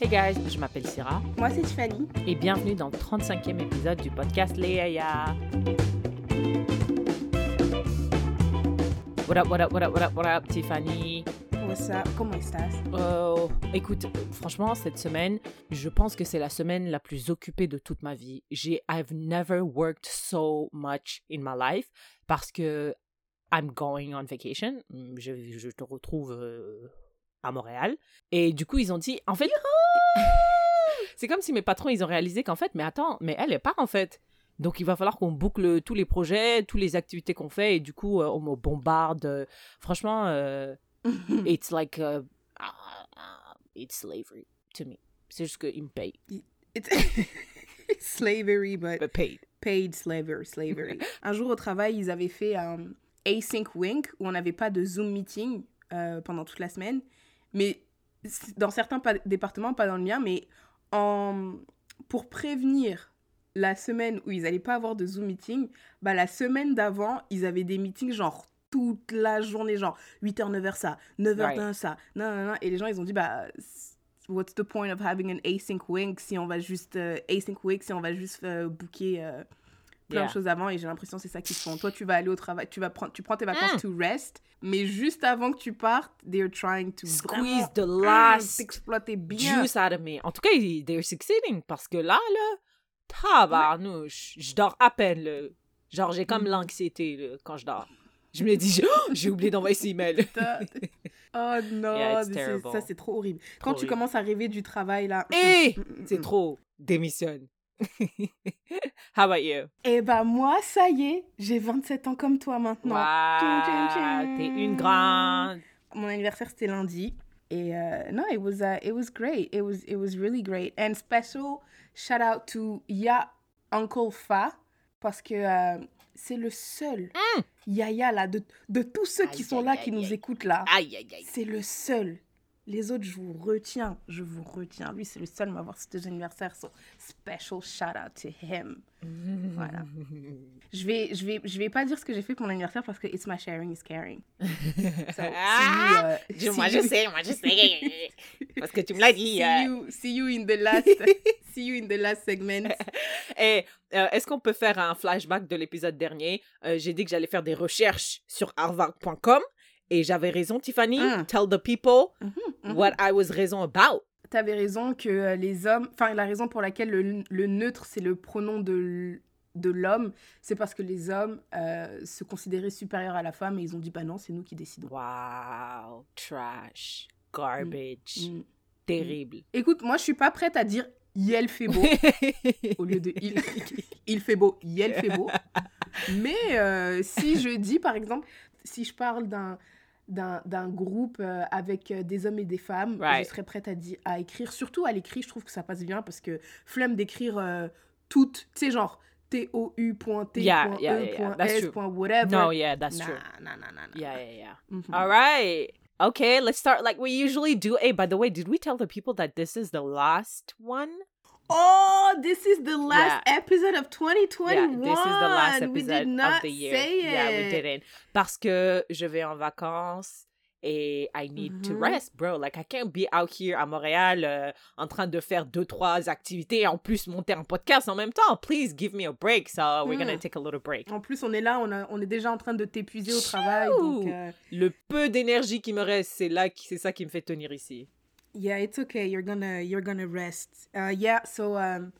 Hey guys, je m'appelle Syrah Moi, c'est Tiffany. et bienvenue dans le 35e épisode du podcast Léa. What up, what up, what up, what up, what up, Tiffany? What's up? Comment estás? Oh, écoute, franchement, cette semaine, je pense que c'est la semaine la plus occupée de toute ma vie. J'ai, I've never worked so much in my life parce que I'm going on vacation. Je, je te retrouve euh, à Montréal. Et du coup, ils ont dit, en fait, c'est comme si mes patrons, ils ont réalisé qu'en fait, mais attends, mais elle est pas en fait. Donc, il va falloir qu'on boucle tous les projets, toutes les activités qu'on fait, et du coup, euh, on me bombarde. Euh, Franchement, euh, it's like, uh, uh, it's slavery to me. C'est juste qu'ils me payent. It's slavery, but But paid. paid slavery. slavery. Un jour au travail, ils avaient fait un async wink où on n'avait pas de Zoom meeting euh, pendant toute la semaine. Mais dans certains pa- départements, pas dans le mien, mais en... pour prévenir la semaine où ils n'allaient pas avoir de Zoom meeting, bah, la semaine d'avant, ils avaient des meetings genre toute la journée, genre 8h, 9h ça, 9h Right. ça, non, non, non. Et les gens, ils ont dit, bah, what's the point of having an async wink si on va juste, euh, async wink si on va juste euh, booker euh, plein Yeah. de choses avant et j'ai l'impression que c'est ça qu'ils font. Toi, tu vas aller au travail, tu vas prendre, tu prends tes vacances Mm. to rest, mais juste avant que tu partes, they're trying to Squeeze the last t'exploiter bien. juice out of me. En tout cas, ils- they're succeeding parce que là, là, tabarnouche, je dors à peine. là. Genre, j'ai comme Mm. l'anxiété quand je dors. Je me dis, Oh, j'ai oublié d'envoyer ces emails. Oh non, Yeah, ça c'est trop horrible. Quand tu commences à rêver du travail là. Et mm, mm, c'est trop. Démissionne. How about you? Eh ben moi, ça y est, j'ai 27 ans comme toi maintenant. Wow, t'es une grande. Mon anniversaire c'était lundi et euh, non, it was uh, it was great. It was it was really great and special shout out to Ya Uncle Fa parce que euh, c'est le seul Mm. Yaya là de, de tous ceux qui Aïe, sont là aïe, qui nous écoutent là. C'est le seul. Les autres, je vous retiens. Je vous retiens. Lui, c'est le seul à m'avoir cité anniversaire. So, special shout out to him. Voilà. Je vais, je vais, je vais pas dire ce que j'ai fait pour mon anniversaire parce que it's my sharing is caring. So, you, uh, moi, je sais, moi, je sais. Parce que tu me l'as dit. See euh. you, see you in the last, see you in the last segment. Et euh, est-ce qu'on peut faire un flashback de l'épisode dernier? Euh, J'ai dit que j'allais faire des recherches sur harvard.com et j'avais raison, Tiffany. Mm. Tell the people Mhm, mhm. what I was raison about. T'avais raison que euh, les hommes, enfin la raison pour laquelle le, le neutre c'est le pronom de de l'homme, c'est parce que les hommes euh, se considéraient supérieurs à la femme et ils ont dit bah non c'est nous qui décidons. Wow, trash, garbage, Mm. terrible. Écoute, moi je suis pas prête à dire Yel fait beau au lieu de il, il fait beau, Yel fait beau. Mais euh, si je dis par exemple, si je parle d'un d'un groupe euh, avec euh, des hommes et des femmes, Right. je serais prête à, dire, à écrire. Surtout à l'écrit, je trouve que ça passe bien parce que flemme d'écrire euh, toutes, tu sais, genre T-O-U.T.E.S. Yeah, yeah, yeah, yeah. Whatever. no, yeah, that's nah, true. nah, nah, nah, nah. Yeah, yeah, yeah. Mhm. All right. Okay, let's start like we usually do. Hey, by the way, did we tell the people that this is the last one? Oh, this is the last episode of 2021. Yeah, this is the last we episode did not of the year. say it. Yeah, we didn't. Parce que je vais en vacances et I need to Mhm. rest, bro. Like, I can't be out here à Montréal euh, en train de faire deux, trois activités et en plus monter un podcast en même temps. Please give me a break. So, we're gonna Mm. take a little break. En plus, on est là, on, a- on est déjà en train de t'épuiser au travail. Donc, euh, Le peu d'énergie qui me reste, c'est là, c'est ça qui me fait tenir ici. Yeah, it's okay. You're gonna, you're gonna rest. Uh, yeah, so um,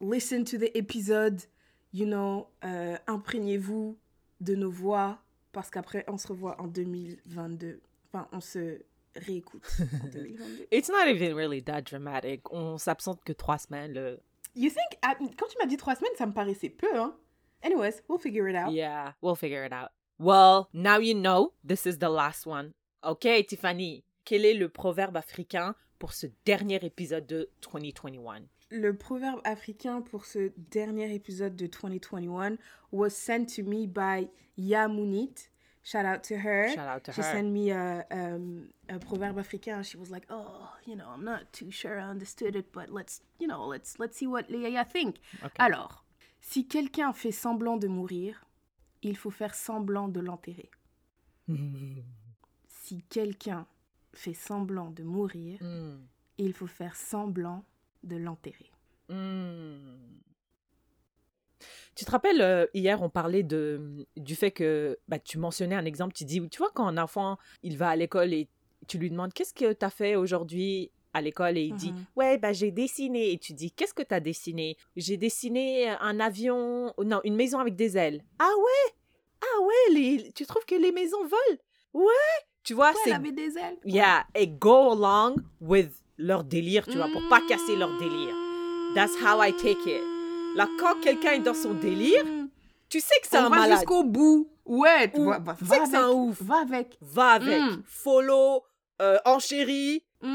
listen to the episode. You know, euh, imprégnez-vous de nos voix parce qu'après, on se revoit en 2022. Enfin, on se réécoute en 2022. It's not even really that dramatic. On s'absente que trois semaines. là. You think, ah, quand tu m'as dit trois semaines, ça me paraissait peu, hein? Anyways, we'll figure it out. Yeah, we'll figure it out. Well, now you know this is the last one. Okay, Tiffany, quel est le proverbe africain pour ce dernier épisode de 2021? Le proverbe africain pour ce dernier épisode de 2021 was sent to me by Yamunit. Shout out to her. Shout out to She her. sent me a, um, a proverbe africain. She was like, "Oh, you know, I'm not too sure I understood it, but let's, you know, let's let's see what Léa think." Okay. Alors, si quelqu'un fait semblant de mourir, il faut faire semblant de l'enterrer. Si quelqu'un fait semblant de mourir, Mm. et il faut faire semblant de l'enterrer. Hmm. Tu te rappelles, euh, hier, on parlait de, du fait que bah, tu mentionnais un exemple. Tu dis, tu vois, quand un enfant, il va à l'école et tu lui demandes, qu'est-ce que tu as fait aujourd'hui à l'école et il dit Mhm. ouais bah j'ai dessiné et tu dis qu'est-ce que tu as dessiné? J'ai dessiné un avion non une maison avec des ailes ah ouais ah ouais les... tu trouves que les maisons volent? Ouais tu vois c'est avait des ailes? yeah et go along with leur délire tu vois pour pas casser leur délire That's how I take it. Là, quand quelqu'un est dans son délire, tu sais que c'est un va malade jusqu'au bout. Ouais, tu Ou- vois, bah, tu va sais que c'est un ouf. Va avec. va avec Mm. follow euh, enchéri go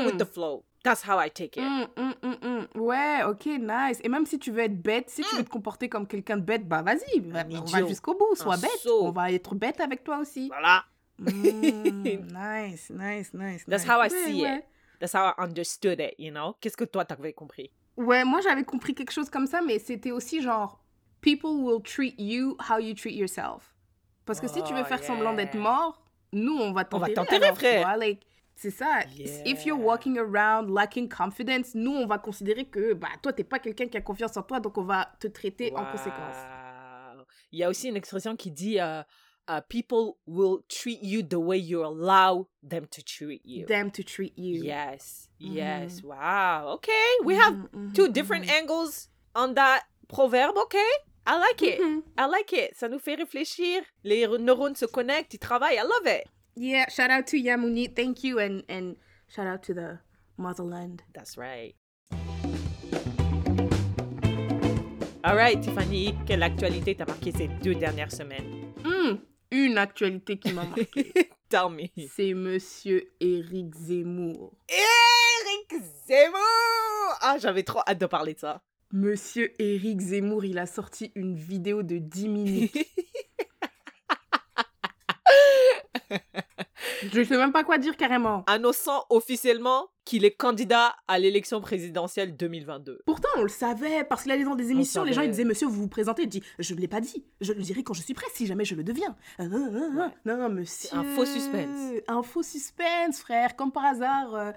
Mm. with the flow that's how I take it Mm, mm, mm, mm. Ouais, ok, nice. Et même si tu veux être bête, si tu veux te comporter comme quelqu'un de bête, bah vas-y, va- Un on va jusqu'au bout, sois Un bête. On va être bête avec toi aussi. voilà Mm, nice, nice, nice. That's nice. how I Ouais, see ouais. it. That's how I understood it, you know? Qu'est-ce que toi t'avais compris? Ouais, moi j'avais compris quelque chose comme ça, mais c'était aussi genre people will treat you how you treat yourself. Parce que si tu veux Oh, faire semblant d'être yeah. mort, nous on va On va t'enterrer. frère. like, c'est ça. If you're Yeah. walking around lacking confidence, nous on va considérer que bah toi t'es pas quelqu'un qui a confiance en toi, donc on va te traiter en conséquence. Il y a aussi une expression qui dit euh, uh, people will treat you the way you allow them to treat you. Them to treat you. Yes, Mhm. yes. Wow. Okay, we have Mhm, mhm, two different mhm. angles on that proverbe. Okay, I like it. Mhm. I like it. Ça nous fait réfléchir. Les neurones se connectent, ils travaillent. I love it. Yeah, shout out to Yamuni. Thank you and and shout out to the motherland. That's right. All right, Tiffany, quelle actualité t'a marqué ces deux dernières semaines? Hmm, une actualité qui m'a marqué. C'est monsieur Éric Zemmour. Eric Zemmour! Ah, j'avais trop hâte de parler de ça. Monsieur Éric Zemmour, il a sorti une vidéo de 10 minutes. Je sais même pas quoi dire carrément. Annonçant officiellement qu'il est candidat à l'élection présidentielle 2022. Pourtant, on le savait, parce qu'il allait dans des émissions, les gens ils disaient Monsieur, vous vous présentez. Il dit Je ne l'ai pas dit. Je le dirai quand je suis prêt, si jamais je le deviens. Ah, ah, ah. Non, non, monsieur. un faux suspense. Un faux suspense, frère. Comme par hasard, euh,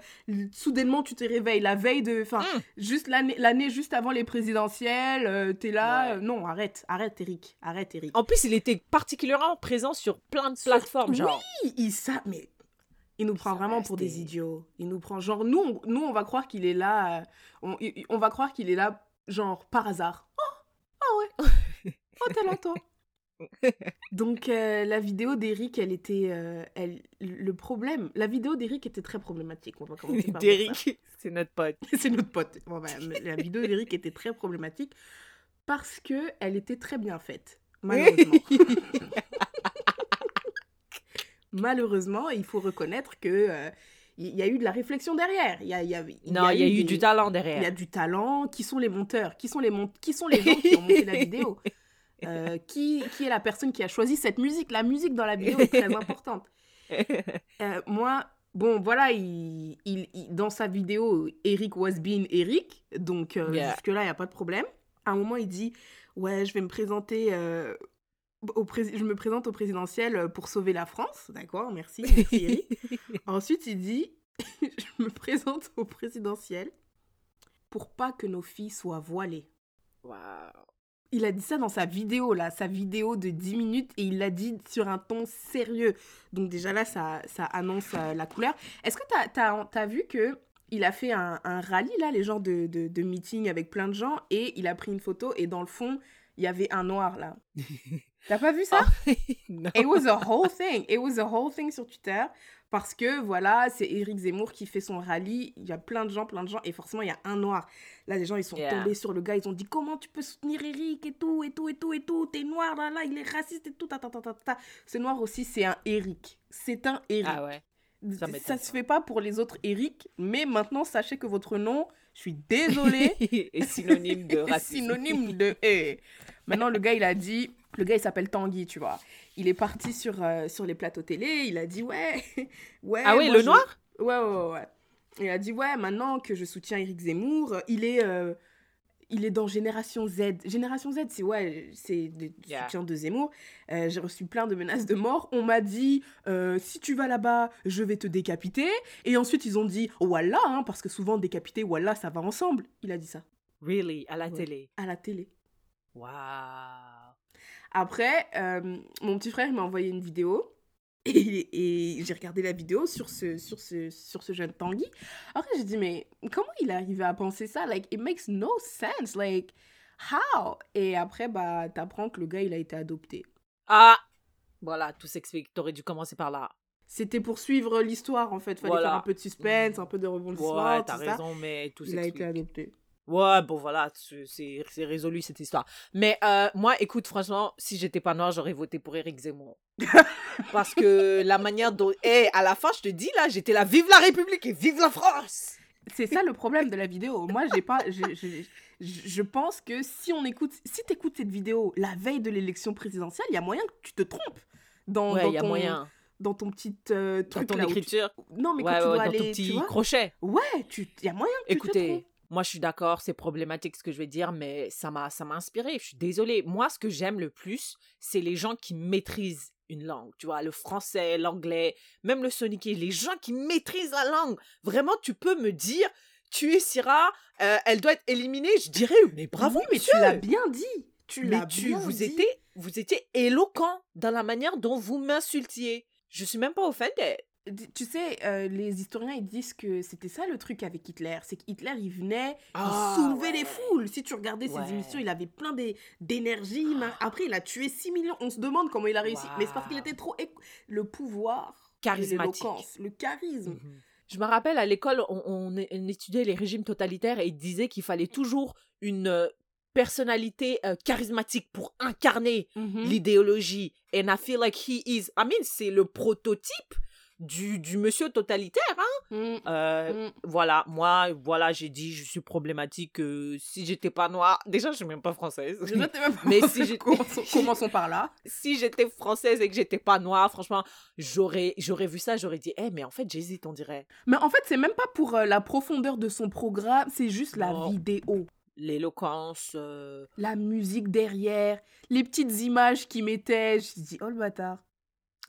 soudainement, tu te réveilles la veille de. Enfin, Mm. juste l'année juste avant les présidentielles, euh, t'es là. Ouais. euh, non, arrête, arrête, Eric. Arrête, Eric. En plus, il était particulièrement présent sur plein de plateformes, Oui, genre. il, il sa- mais il nous prend vraiment pour des idiots. Il nous prend genre nous on, nous on va croire qu'il est là euh, on, on va croire qu'il est là genre par hasard. Oh, ah ouais. Oh t'es là toi. Donc euh, la vidéo d'Eric, elle était euh, elle le problème, la vidéo d'Eric était très problématique. On va commencer par. Derrick, c'est notre pote. C'est notre pote. Bon, bah, la vidéo d'Eric était très problématique parce que elle était très bien faite. Malheureusement. Malheureusement, il faut reconnaître que euh, il y a eu de la réflexion derrière. Il y a, il y a- il non, il y a eu des- du talent Il y a derrière. du talent. Qui sont les monteurs? Qui sont les Qui sont les gens qui ont monté la vidéo? Euh, qui, qui est la personne qui a choisi cette musique? La musique dans la vidéo est très importante. Euh, moi, bon, voilà, il, il- il- dans sa vidéo, Eric was being Eric, donc euh, Yeah. jusque-là, il n'y a pas de problème. À un moment, il dit Ouais, je vais me présenter. Euh, au pré- je me présente au présidentiel pour sauver la France. D'accord, merci, merci Eric. Ensuite, il dit Je me présente au présidentiel pour pas que nos filles soient voilées. Wow. Il a dit ça dans sa vidéo, là, sa vidéo de 10 minutes, et il l'a dit sur un ton sérieux. Donc déjà là, ça, ça annonce euh, la couleur. Est-ce que t'as as, vu que il a fait un, un rallye, là, les genres de, de, de meeting avec plein de gens, et il a pris une photo, et dans le fond, il y avait un noir, là? T'as pas vu ça? Non. It was a whole thing. It was a whole thing sur Twitter. Parce que, voilà, c'est Éric Zemmour qui fait son rallye. Il y a plein de gens, plein de gens. Et forcément, il y a un noir. Là, les gens, ils sont Yeah. tombés sur le gars. Ils ont dit Comment tu peux soutenir Éric et tout, et tout, et tout, et tout? T'es noir, là, là, il est raciste et tout. Ta, ta, ta, ta, ta. Ce noir aussi, c'est un Éric. C'est un Éric. Ah ouais. ça ça se fait pas pour les autres Éric. Mais maintenant, sachez que votre nom, je suis désolée, Et synonyme de est racisme. synonyme de eh. Maintenant, le gars, il a dit, le gars, il s'appelle Tanguy, tu vois. Il est parti sur, euh, sur les plateaux télé, il a dit, ouais, ouais. Ah oui, le je- noir? Ouais, ouais, ouais, ouais. Il a dit, ouais, maintenant que je soutiens Éric Zemmour, il est, euh, il est dans Génération Z. Génération Z, c'est ouais, c'est des Yeah. soutiens de Zemmour. Euh, J'ai reçu plein de menaces de mort. On m'a dit, si tu vas là-bas, je vais te décapiter. Et ensuite, ils ont dit, voilà, hein, parce que souvent, décapiter, voilà, ça va ensemble. Il a dit ça, Really? À la Ouais. télé? à la télé. Wow. Après, euh, mon petit frère m'a envoyé une vidéo. Et, et j'ai regardé la vidéo sur ce, sur ce, sur ce jeune Tanguy. Après, j'ai dit, mais comment il est arrivé à penser ça? Like, it makes no sense. Like, how? Et après, bah, t'apprends que le gars, il a été adopté. Ah! Voilà, tout s'explique. T'aurais dû commencer par là. C'était pour suivre l'histoire, en fait. Fallait Voilà. faire un peu de suspense, un peu de rebondissement, Ouais, t'as ça. raison, mais tout Il a s'explique. été adopté. Ouais, bon voilà, c'est- résolu cette histoire. Mais euh, moi, écoute, franchement, si j'étais pas noire, j'aurais voté pour Éric Zemmour. Parce que la manière dont... Eh, à la fin, je te dis, là, j'étais là, vive la République et vive la France C'est ça le problème de la vidéo. Moi, j'ai pas. Je, je, pense que si on écoute, si t'écoutes cette vidéo la veille de l'élection présidentielle, il y a moyen que tu te trompes dans, Ouais, dans y a ton, moyen. dans ton petit euh, Dans ton là où tu- écriture, Non, mais ouais, quand tu ouais, dois dans aller, ton tu petit crochet. Ouais, tu, il y a moyen que tu te Écoutez. Moi je suis d'accord, c'est problématique ce que je vais dire, mais ça m'a ça m'a inspiré. Je suis désolée. Moi, ce que j'aime le plus, c'est les gens qui maîtrisent une langue. Tu vois, le français, l'anglais, même le soniqué. Les gens qui maîtrisent la langue. Vraiment, tu peux me dire, tu es Syrah, euh, elle doit être éliminée. Je dirais, mais bravo, Oui, mais monsieur. tu l'as bien dit. Tu Mais l'as tu, bien vous dit. étiez, vous étiez éloquent dans la manière dont vous m'insultiez. Je suis même pas offended. Tu sais, euh, les historiens ils disent que c'était ça le truc avec Hitler, c'est qu'Hitler il venait, il soulevait les foules. Si tu regardais ses Ah, émissions, il avait plein d'é- d'énergie. ma- Après, il a tué 6 millions. On se demande comment il a réussi. Mais c'est parce qu'il était trop. Le pouvoir, l'éloquence, le charisme. Mhm. Je me rappelle à l'école, on, on é- on étudiait les régimes totalitaires et ils disaient qu'il fallait toujours une euh, personnalité euh, charismatique pour incarner Mhm. l'idéologie. And I feel like he is. I mean, c'est le prototype du, du monsieur totalitaire. Hein? Mm, Euh, mm. Voilà, moi, voilà, j'ai dit, je suis problématique. euh, si j'étais pas noire, déjà, je suis même pas française. Même pas- Mais si j'ai- commençons, commençons par là. si j'étais française et que j'étais pas noire, franchement, j'aurais, j'aurais vu ça, j'aurais dit, eh, mais en fait, j'hésite, on dirait. Mais en fait, c'est même pas pour euh, la profondeur de son programme, c'est juste la vidéo. L'éloquence. euh, La musique derrière, les petites images qu'il mettait. Je me dis, oh le bâtard.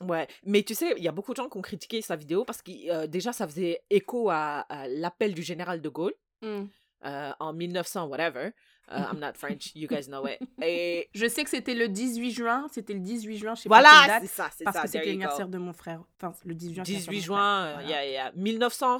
Ouais, mais tu sais, il y a beaucoup de gens qui ont critiqué sa vidéo parce que euh, déjà, ça faisait écho à, à l'appel du général de Gaulle Mm. euh, en 1900, whatever. Uh, I'm not French, you guys know it. Et Je sais que c'était le 18 juin, c'était le 18 juin, je sais voilà, pas quelle c'est ça, c'est parce ça. que c'était l'anniversaire de mon frère. Enfin, le 18 juin. c'est 18 l'anniversaire de mon juin, euh, Voilà. yeah, yeah. 1900,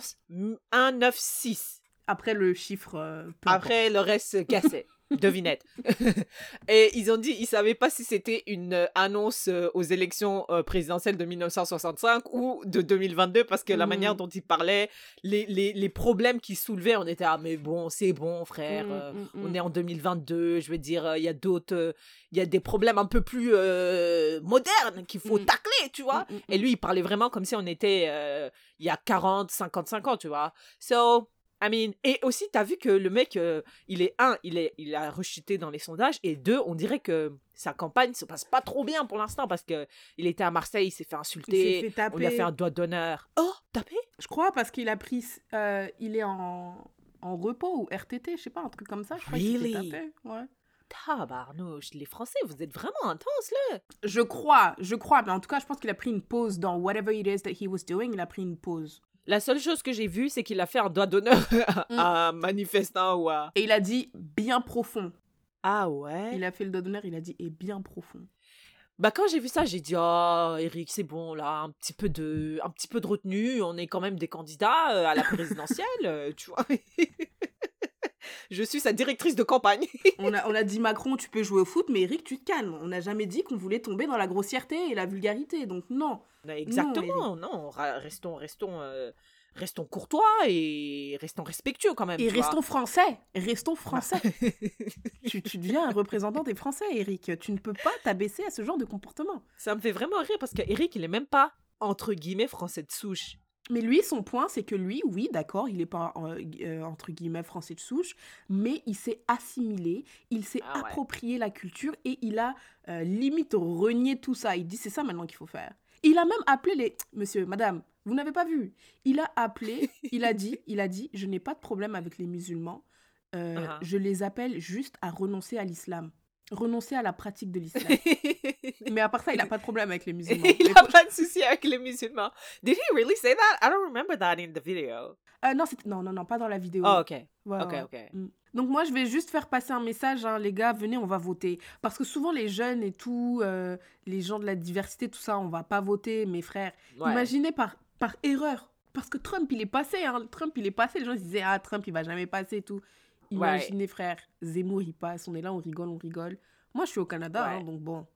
196. Après le chiffre. euh. Après, le reste cassait. Devinette. et ils ont dit, ils savaient pas si c'était une euh, annonce euh, aux élections euh, présidentielles de 1965 ou de 2022 parce que la Mhm. manière dont ils parlaient, les, les, les problèmes qu'ils soulevaient, on était ah mais bon, c'est bon frère, Mm, euh, mm, on est en 2022, je veux dire, il y a d'autres, il y a des problèmes un peu plus euh, modernes qu'il faut tacler, tu vois. Et lui, il parlait vraiment comme si on était euh, il y a 40, 55 ans, tu vois. So, I mean, et aussi, t'as vu que le mec, euh, il est un, il, est, il a rechuté dans les sondages, et deux, on dirait que sa campagne se passe pas trop bien pour l'instant parce que il était à Marseille, il s'est fait insulter, fait on lui a fait un doigt d'honneur. Oh, tapé? Je crois parce qu'il a pris. euh, il est en, en repos ou RTT, je sais pas, un truc comme ça. Je crois qu'il s'est Really? tapé. Ouais. Tabarnouche, les Français, vous êtes vraiment intenses là. Je crois, je crois, mais en tout cas, je pense qu'il a pris une pause dans whatever it is that he was doing. Il a pris une pause. La seule chose que j'ai vue, c'est qu'il a fait un doigt d'honneur à un manifestant ou à. Et il a dit bien profond. Ah ouais? Il a fait le doigt d'honneur, il a dit et bien profond. Bah quand j'ai vu ça, j'ai dit oh Eric, c'est bon là, un petit peu de un petit peu de retenue, on est quand même des candidats euh, à la présidentielle, euh, tu vois. Je suis sa directrice de campagne. On a, on a dit Macron, tu peux jouer au foot, mais Eric, tu te calmes. On n'a jamais dit qu'on voulait tomber dans la grossièreté et la vulgarité, donc non. Exactement, non, ra- restons restons euh, restons courtois et restons respectueux quand même. Et vois. restons français, restons français. tu, tu deviens un représentant des Français, Eric. Tu ne peux pas t'abaisser à ce genre de comportement. Ça me fait vraiment rire parce que Eric, il est même pas entre guillemets français de souche. Mais lui, son point, c'est que lui, oui, d'accord, il n'est pas euh, euh, entre guillemets français de souche, mais il s'est assimilé, il s'est Ah ouais. approprié la culture et il a euh, limite renié tout ça. Il dit c'est ça maintenant qu'il faut faire. Il a même appelé les monsieur, madame, vous n'avez pas vu. Il a appelé, il a dit, il a dit, je n'ai pas de problème avec les musulmans. euh, Uh-huh. je les appelle juste à renoncer à l'islam. Renoncer à la pratique de l'islam. Mais à part ça, il a pas de problème avec les musulmans. Il Mais- a pas de souci avec les musulmans. Did he really say that? I don't remember that in the video. Euh, non, non, non, non, pas dans la vidéo. Oh, ok. Ouais, Ok, ouais. ok. Mm. Donc moi, je vais juste faire passer un message, hein, les gars, venez, on va voter. Parce que souvent, les jeunes et tout, euh, les gens de la diversité, tout ça, on va pas voter, mes frères. Ouais. Imaginez par, par erreur. Parce que Trump, il est passé, hein. Trump, il est passé. Les gens se disaient, ah, Trump, il va jamais passer et tout. Imaginez, frère, Zemmour, il passe, on est là, on rigole, on rigole. Moi, je suis au Canada, hein, donc bon.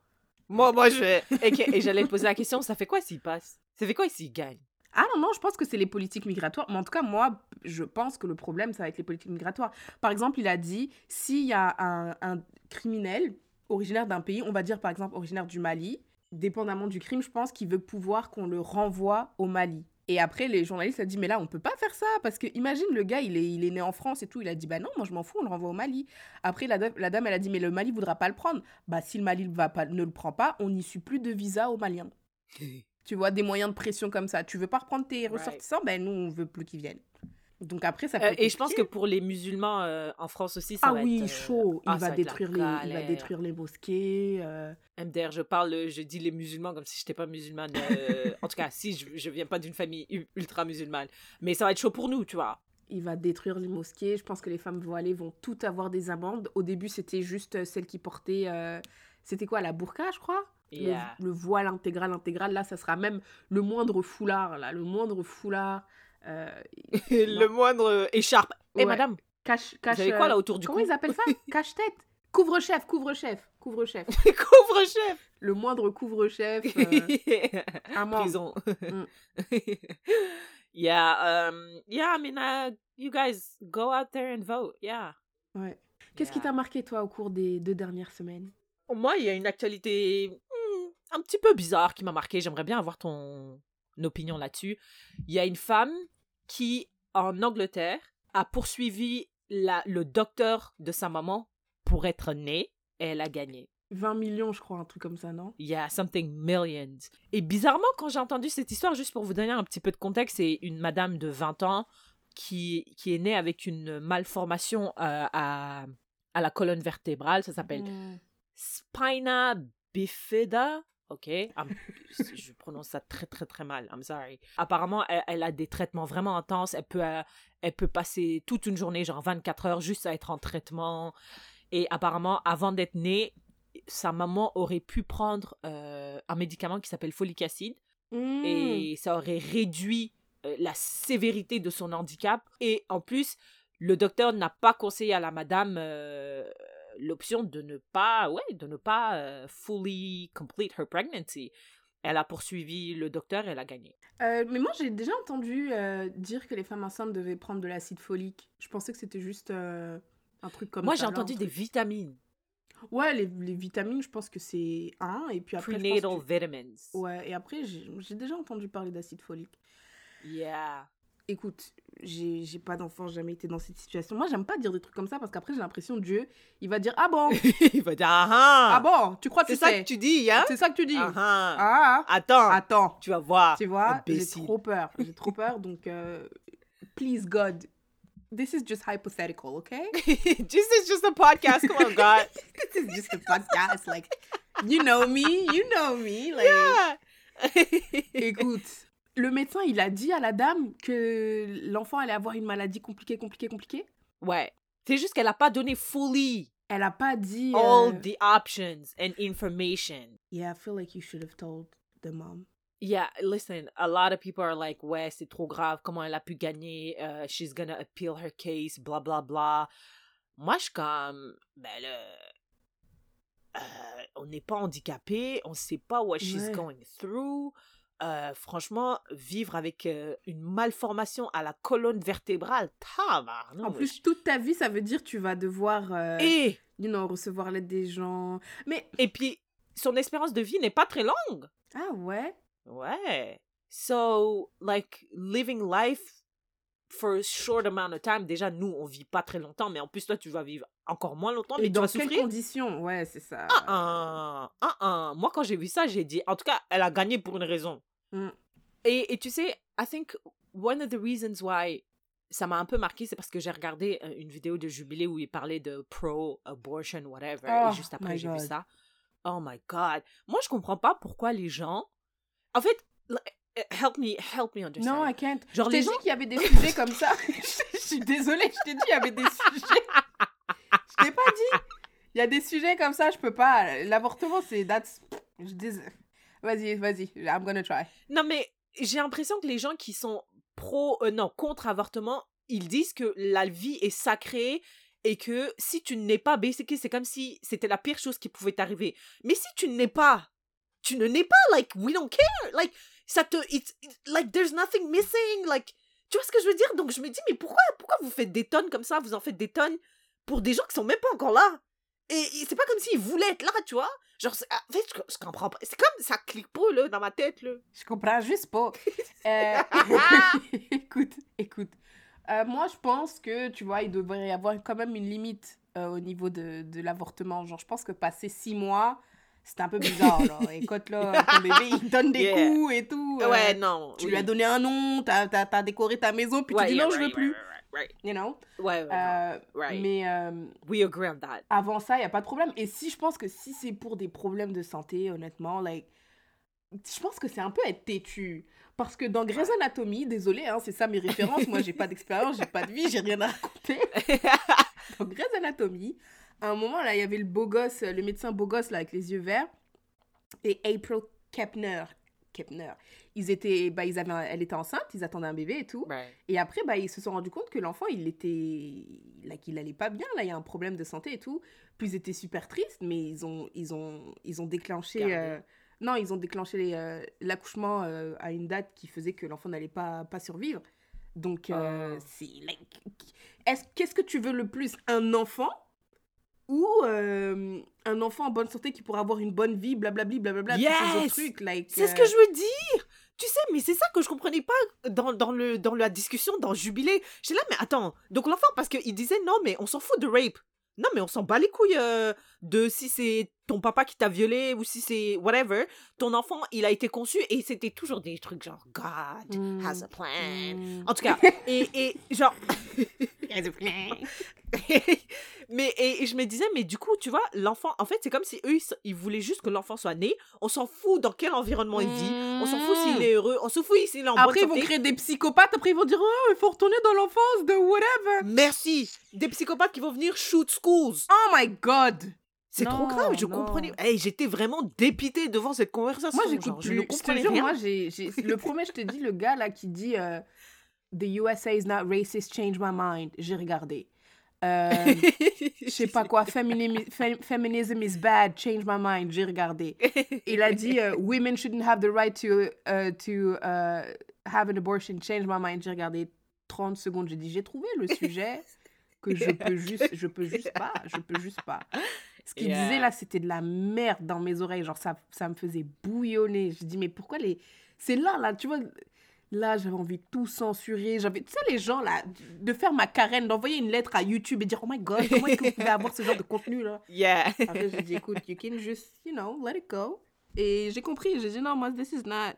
Moi, moi, je. Et, et j'allais te poser la question, ça fait quoi s'il passe? Ça fait quoi s'il gagne? Ah non, non, je pense que c'est les politiques migratoires. Mais en tout cas, moi, je pense que le problème, ça va être les politiques migratoires. Par exemple, il a dit, s'il y a un, criminel originaire d'un pays, on va dire par exemple originaire du Mali, dépendamment du crime, je pense qu'il veut pouvoir qu'on le renvoie au Mali. Et après, les journalistes ont dit, mais là, on peut pas faire ça, parce que imagine, le gars, il est, il est né en France et tout, il a dit, bah non, moi, je m'en fous, on le renvoie au Mali. Après, la, la dame, elle a dit, mais le Mali voudra pas le prendre. Bah, si le Mali ne le prend pas, on n'issue plus de visa aux Maliens. Tu vois, des moyens de pression comme ça. Tu veux pas reprendre tes Right. ressortissants, ben nous, on veut plus qu'ils viennent. Donc après, ça peut Euh, et je pense que pour les musulmans euh, en France aussi, ça Ah va oui, être. euh, chaud. Il, ah, va détruire les, il va détruire les mosquées. euh, MDR, je parle, je dis les musulmans comme si j'étais pas musulmane. euh, en tout cas, si je, je viens pas d'une famille ultra musulmane. Mais ça va être chaud pour nous, tu vois. il va détruire les mosquées. Je pense que les femmes voilées vont toutes avoir des amendes. Au début, c'était juste euh, celles qui portaient... euh, C'était quoi, la burqa, je crois? Yeah. le, voile intégral, intégral. Là, ça sera même le moindre foulard, là. Le moindre foulard. euh, le moindre écharpe. Eh Ouais. madame, cache, cache, vous avez quoi là euh, autour du Comment cou ils appellent ça? Cache-tête Couvre-chef, couvre-chef, couvre-chef. Couvre-chef. Le moindre couvre-chef. euh, un. Prison. Mm. yeah, um, yeah, I mean, uh, you guys go out there and vote. Yeah. Ouais. Qu'est-ce qui t'a marqué, toi, au cours des deux dernières semaines? Moi, il y a une actualité un petit peu bizarre qui m'a marqué. J'aimerais bien avoir ton opinion là-dessus. Il y a une femme qui, en Angleterre, a poursuivi la, le docteur de sa maman pour être née et elle a gagné. 20 millions, je crois, un truc comme ça, non? Il y a something millions. Et bizarrement, quand j'ai entendu cette histoire, juste pour vous donner un petit peu de contexte, c'est une madame de 20 ans qui, qui est née avec une malformation euh, à, à la colonne vertébrale. Ça s'appelle Mm. Spina bifida. Ok, I'm- je prononce ça très très très mal. I'm sorry. Apparemment, elle, elle a des traitements vraiment intenses. Elle peut, euh, elle peut passer toute une journée, genre 24 heures, juste à être en traitement. Et apparemment, avant d'être née, sa maman aurait pu prendre euh, un médicament qui s'appelle folic acide Mm. et ça aurait réduit euh, la sévérité de son handicap. Et en plus, le docteur n'a pas conseillé à la madame euh, l'option de ne pas, ouais, de ne pas euh, fully complete her pregnancy. Elle a poursuivi le docteur, elle a gagné. Euh, mais moi, j'ai déjà entendu euh, dire que les femmes enceintes devaient prendre de l'acide folique. Je pensais que c'était juste euh, un truc comme Moi, ça. j'ai là, entendu des vitamines, Ouais, les, les vitamines, je pense que c'est un. Et puis après, je pense prenatal que- vitamins. Ouais, et après, j'ai j'ai déjà entendu parler d'acide folique. Yeah. Écoute, j'ai pas d'enfant, j'ai jamais été dans cette situation. Moi, j'aime pas dire des trucs comme ça parce qu'après, j'ai l'impression Dieu, il va dire Ah bon? Il va dire ah ah. Ah bon? Tu crois que C'est ça que tu dis, hein? C'est ça que tu dis Ah ah. Ah Attends, Attends tu vas voir. Tu vois, j'ai trop peur. J'ai trop peur, donc euh, please God, this is just hypothetical, okay? this is just a podcast. Come on, God. this is just a podcast, like you know me, you know me, like. Yeah. Écoute, le médecin, il a dit à la dame que l'enfant allait avoir une maladie compliquée, compliquée, compliquée? ouais. C'est juste qu'elle a pas donné fully Elle a pas dit. all euh, the options and information. Yeah, I feel like you should have told the mom. Yeah, listen, a lot of people are like, ouais, c'est trop grave, comment elle a pu gagner, euh, she's gonna appeal her case, bla bla bla. Moi, je suis comme, ben là, euh, on n'est pas handicapé, on sait pas what she's Ouais. going through. Euh, franchement, vivre avec euh, une malformation à la colonne vertébrale, tabarnouche. En plus, toute ta vie, ça veut dire que tu vas devoir, euh, et, you know, recevoir l'aide des gens. Mais et puis, son espérance de vie n'est pas très longue. ah ouais? Ouais. So, like, living life for a short amount of time, déjà, nous, on vit pas très longtemps, mais en plus, toi, tu vas vivre encore moins longtemps, mais Et tu dans vas quelles souffrir. conditions? Ouais, c'est ça. Ah, ah, ah, ah. Moi, quand j'ai vu ça, j'ai dit, en tout cas, elle a gagné pour une raison. Mm. Et, et tu sais, I think one of the reasons why ça m'a un peu marqué, c'est parce que j'ai regardé euh, une vidéo de Jubilé où il parlait de pro-abortion, whatever. Oh et juste après, j'ai vu ça. Oh my God. Moi, je comprends pas pourquoi les gens. En fait, eh, help me, help me understand. Non, I can't. Genre, je t'ai les dit gens- qu'il y avait des sujets comme ça. je suis désolée, je t'ai dit il y avait des sujets. Je t'ai pas dit. Il y a des sujets comme ça, je peux pas. L'avortement, c'est that's. Je dis. Vas-y, vas-y. I'm gonna try. Non, mais j'ai l'impression que les gens qui sont pro, euh, non, contre avortement, ils disent que la vie est sacrée et que si tu n'es pas, basically, c'est comme si c'était la pire chose qui pouvait t'arriver. Mais si tu n'es pas, tu ne n'es pas, like, we don't care. Like, ça te, it's, like, there's nothing missing. Like, tu vois ce que je veux dire? Donc, je me dis, mais pourquoi, pourquoi vous faites des tonnes comme ça? Vous en faites des tonnes pour des gens qui sont même pas encore là. Et, et c'est pas comme s'ils voulaient être là, tu vois? Genre, en fait, je, je comprends pas. C'est comme ça clique pas, là, dans ma tête, là. Je comprends juste pas. Euh, écoute, écoute. Euh, moi, je pense que, tu vois, il devrait y avoir quand même une limite euh, au niveau de, de l'avortement. Genre, je pense que passer six mois, c'est un peu bizarre, là. Écoute, là, ton bébé, il donne des Yeah. coups et tout. Ouais, non. Tu oui. lui as donné un nom, t'as as, as décoré ta maison, puis Ouais, tu dis yeah, non, je right, veux plus. right, right, You know? ouais, Euh, right. Mais euh, We agree on that. avant ça, il n'y a pas de problème. Et si je pense que si c'est pour des problèmes de santé, honnêtement, like, je pense que c'est un peu être têtu. Parce que dans Grey's Anatomy, désolé, hein, c'est ça mes références. Moi, j'ai pas d'expérience, j'ai pas de vie, j'ai rien à raconter. Dans Grey's Anatomy, à un moment, là, il y avait le beau gosse, le médecin beau gosse, là, avec les yeux verts, et April Kepner. Kepner. Ils étaient, bah, ils avaient, elle était enceinte, ils attendaient un bébé et tout. right. Et après, bah, ils se sont rendus compte que l'enfant, il était. Là, qu'il allait pas bien, là, il y a un problème de santé et tout. Puis ils étaient super tristes, mais ils ont, ils ont, ils ont déclenché. Euh, Non, ils ont déclenché euh, l'accouchement euh, à une date qui faisait que l'enfant n'allait pas, pas survivre. Donc, Oh. c'est. like, est-ce, qu'est-ce que tu veux le plus? Un enfant ou euh, un enfant en bonne santé qui pourra avoir une bonne vie, blablabli, blablabla, tous ces Yes! trucs, like, C'est ce euh, que je veux dire. Tu sais, mais c'est ça que je comprenais pas dans, dans, le, dans la discussion, dans Jubilé. J'étais là, mais attends. Donc l'enfant, parce qu'il disait, non, mais on s'en fout de rape. Non, mais on s'en bat les couilles euh, de si c'est ton papa qui t'a violé ou si c'est whatever. Ton enfant, il a été conçu et c'était toujours des trucs genre God Mm. has a plan. mm. En tout cas, et, et genre. mais et, et je me disais, mais du coup, tu vois, l'enfant, en fait, c'est comme si eux, ils, ils voulaient juste que l'enfant soit né. On s'en fout dans quel environnement il vit. On s'en fout s'il est heureux. On s'en fout s'il est en Après, ils bonne vont santé. créer des psychopathes. Après, ils vont dire Oh, il faut retourner dans l'enfance de whatever. Merci. Des psychopathes qui vont venir shoot schools. Oh my god. C'est trop grave. Je non. comprenais. Hey, j'étais vraiment dépitée devant cette conversation. Moi, j'écoute Je plus. ne Je te comprenais jure, rien. moi, j'ai, j'ai- le premier, je te dis, le gars là qui dit euh, The USA is not racist, change my mind. J'ai regardé. Euh, je sais pas quoi, feminism, fem- feminism is bad, change my mind. J'ai regardé. Il a dit euh, Women shouldn't have the right to, uh, to uh, have an abortion, change my mind. J'ai regardé 30 secondes. J'ai dit J'ai trouvé le sujet que je peux juste, je peux juste pas, je peux juste pas. Ce qu'il Yeah. disait là, c'était de la merde dans mes oreilles. Genre, ça, ça me faisait bouillonner. Je dis, mais pourquoi les. C'est là, là, tu vois. Là, j'avais envie de tout censurer. J'avais, tu sais, les gens, là, de faire ma carène, d'envoyer une lettre à YouTube et dire, oh my god, comment est-ce que vous pouvez avoir ce genre de contenu, là? Yeah. Après, j'ai dit, écoute, you can just, you know, let it go. Et j'ai compris. J'ai dit, non, moi, this is not.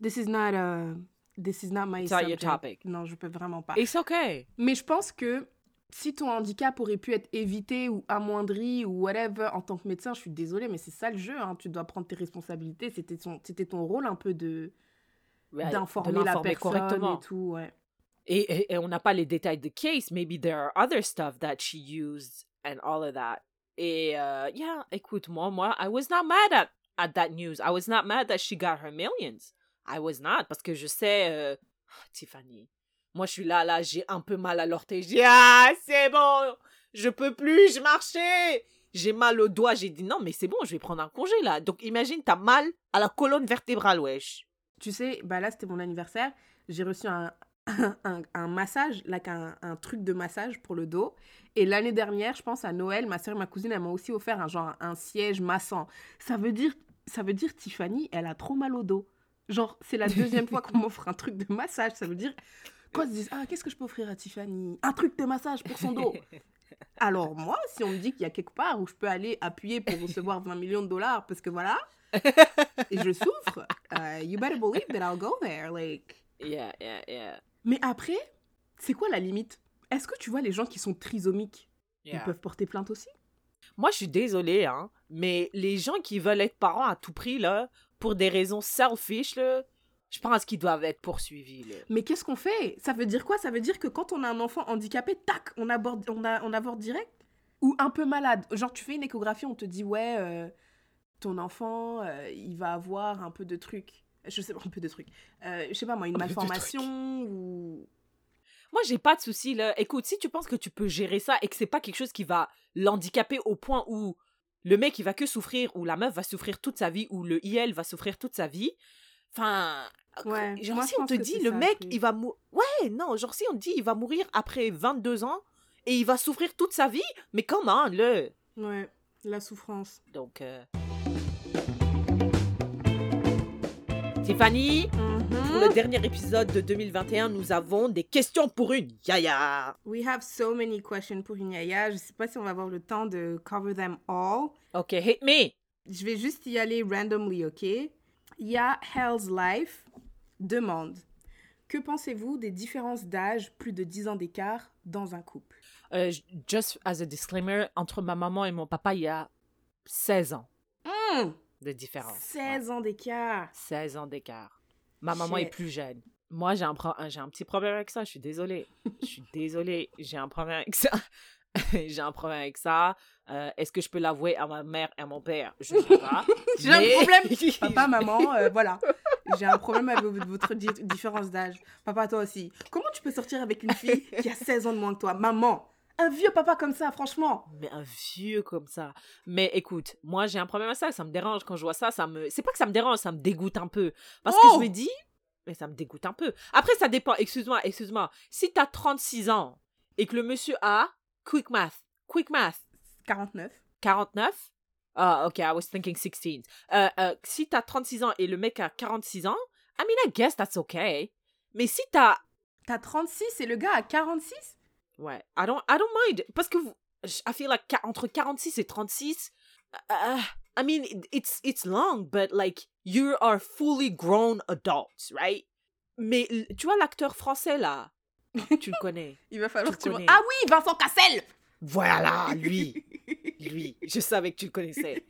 This is not. Uh, this is not my It's not your topic. Non, je peux vraiment pas. It's okay. Mais je pense que si ton handicap aurait pu être évité ou amoindri ou whatever en tant que médecin, je suis désolée, mais c'est ça le jeu. hein. Tu dois prendre tes responsabilités. C'était ton, c'était ton rôle un peu de Ouais, d'informer la personne correctement. et tout. Ouais. Et, et, et on n'a pas les détails de case. Maybe there are other stuff that she used and all of that. Et euh, yeah, écoute, moi, moi, I was not mad at, at that news. I was not mad that she got her millions. I was not, parce que je sais, euh, Tiffany, moi je suis là, là, j'ai un peu mal à l'orteil. Dis, ah, c'est bon, je peux plus, je marchais. J'ai mal au doigt, j'ai dit non, mais c'est bon, je vais prendre un congé là. Donc imagine, t'as mal à la colonne vertébrale, wesh. Tu sais, bah là, c'était mon anniversaire. J'ai reçu un, un, un massage, là, un, un truc de massage pour le dos. Et l'année dernière, je pense à Noël, ma soeur et ma cousine, elles m'ont aussi offert un genre un siège massant. Ça veut dire, ça veut dire Tiffany, elle a trop mal au dos. Genre, c'est la deuxième fois qu'on m'offre un truc de massage. Ça veut dire, quand ils se disent, ah, qu'est-ce que je peux offrir à Tiffany? Un truc de massage pour son dos. Alors moi, si on me dit qu'il y a quelque part où je peux aller appuyer pour recevoir 20 millions de dollars, parce que voilà, et je souffre, euh, you better believe that I'll go there. Like. Yeah, yeah, yeah. Mais après, c'est quoi la limite? Est-ce que tu vois les gens qui sont trisomiques? Ils Yeah. peuvent porter plainte aussi? Moi, je suis désolée, hein, mais les gens qui veulent être parents à tout prix, là, pour des raisons selfish, là, je pense qu'ils doivent être poursuivis, là. Mais qu'est-ce qu'on fait? Ça veut dire quoi? Ça veut dire que quand on a un enfant handicapé, tac, on aborde, on, a, on avorte direct? Ou un peu malade? Genre, tu fais une échographie, on te dit, ouais, euh, ton enfant, euh, il va avoir un peu de trucs. Je sais pas, un peu de trucs. Euh, je sais pas moi, une Un malformation ou. Moi, j'ai pas de souci, là. Écoute, si tu penses que tu peux gérer ça et que c'est pas quelque chose qui va l'handicaper au point où le mec, il va que souffrir, ou la meuf va souffrir toute sa vie, ou le IL va souffrir toute sa vie, enfin... Ouais, Genre, moi, si on te dit, le ça, mec, il va mourir... Ouais, non, genre, si on te dit, il va mourir après 22 ans, et il va souffrir toute sa vie, mais comment, là Ouais, la souffrance. Donc, euh... Tiffany, pour le dernier épisode de 2021, nous avons des questions pour une yaya. We have so many questions pour une yaya. Je sais pas si on va avoir le temps de cover them all. Ok, hit me. Je vais juste y aller randomly, ok? Ya Hell's Life demande Que pensez-vous des différences d'âge, plus de 10 ans d'écart, dans un couple? Euh, just as a disclaimer, entre ma maman et mon papa, il y a 16 ans de différence. 16 ans d'écart Ouais, 16 ans d'écart. Ma maman est plus jeune. Moi, j'ai un, pro- j'ai un petit problème avec ça. Je suis désolée. Je suis désolée. J'ai un problème avec ça. j'ai un problème avec ça. Euh, Est-ce que je peux l'avouer à ma mère et à mon père? Je ne sais pas. J'ai un problème. Papa, maman, euh, voilà. J'ai un problème avec votre di- différence d'âge. Papa, toi aussi. Comment tu peux sortir avec une fille qui a 16 ans de moins que toi? Maman Un vieux papa comme ça, franchement Mais un vieux comme ça. Mais écoute, moi j'ai un problème à ça, ça me dérange quand je vois ça, ça me c'est pas que ça me dérange, ça me dégoûte un peu parce que Oh je me dis mais ça me dégoûte un peu. Après ça dépend, excuse-moi, excuse-moi. Si t'as 36 ans et que le monsieur a quick math, quick math, 49. 49 Ah, ok, I was thinking 16. Euh, euh, si t'as 36 ans et le mec a 46 ans, I mean, I guess that's okay. Mais si t'as T'as 36 et le gars a 46 Ouais, I don't, I don't mind. Parce que vous, I feel like entre 46 et 36, uh, I mean, it- it's, it's long, but like, you are fully grown adults, right? Mais tu vois l'acteur français là, tu le connais. Il va falloir Tu que tu. Ah oui, Vincent Cassel Voilà, lui, lui. Je savais que tu le connaissais.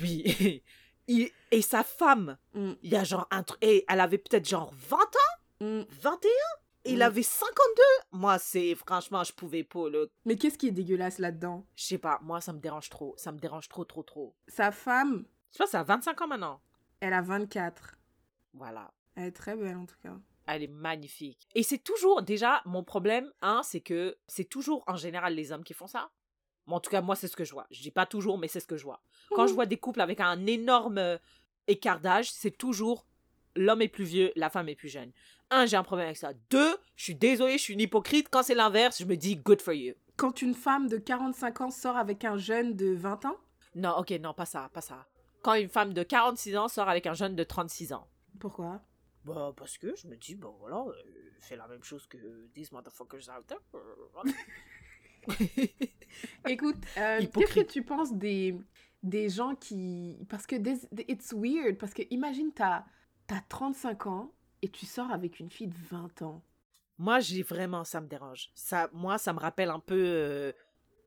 Lui. Il- et sa femme, Mm, il y a genre un truc, et elle avait peut-être genre 20 ans, mm. 21, il Mm. avait 52. Moi, c'est, franchement, je pouvais pas, là. Mais qu'est-ce qui est dégueulasse là-dedans? Je sais pas, moi ça me dérange trop. Ça me dérange trop, trop, trop. Sa femme, Je pense que ça a 25 ans maintenant. elle a 24. Voilà. Elle est très belle en tout cas. Elle est magnifique. Et c'est toujours, déjà, mon problème, hein, c'est que c'est toujours en général les hommes qui font ça. Bon, en tout cas, moi, c'est ce que je vois. Je dis pas toujours, mais c'est ce que je vois. Quand je vois des couples avec un énorme euh, écart d'âge, c'est toujours l'homme est plus vieux, la femme est plus jeune. Un, j'ai un problème avec ça. Deux, je suis désolée, je suis une hypocrite. Quand c'est l'inverse, je me dis good for you. Quand une femme de 45 ans sort avec un jeune de 20 ans, Non, ok, non, pas ça, pas ça. Quand une femme de 46 ans sort avec un jeune de 36 ans. pourquoi? Bah, parce que je me dis, bon, voilà, euh, fais la même chose que these motherfuckers out there. euh, voilà. Écoute, euh, qu'est-ce que tu penses des, des gens qui... Parce que this- it's weird, parce que imagine, t'as as 35 ans et tu sors avec une fille de 20 ans. moi, j'ai vraiment, ça me dérange. Ça, moi, ça me rappelle un peu euh,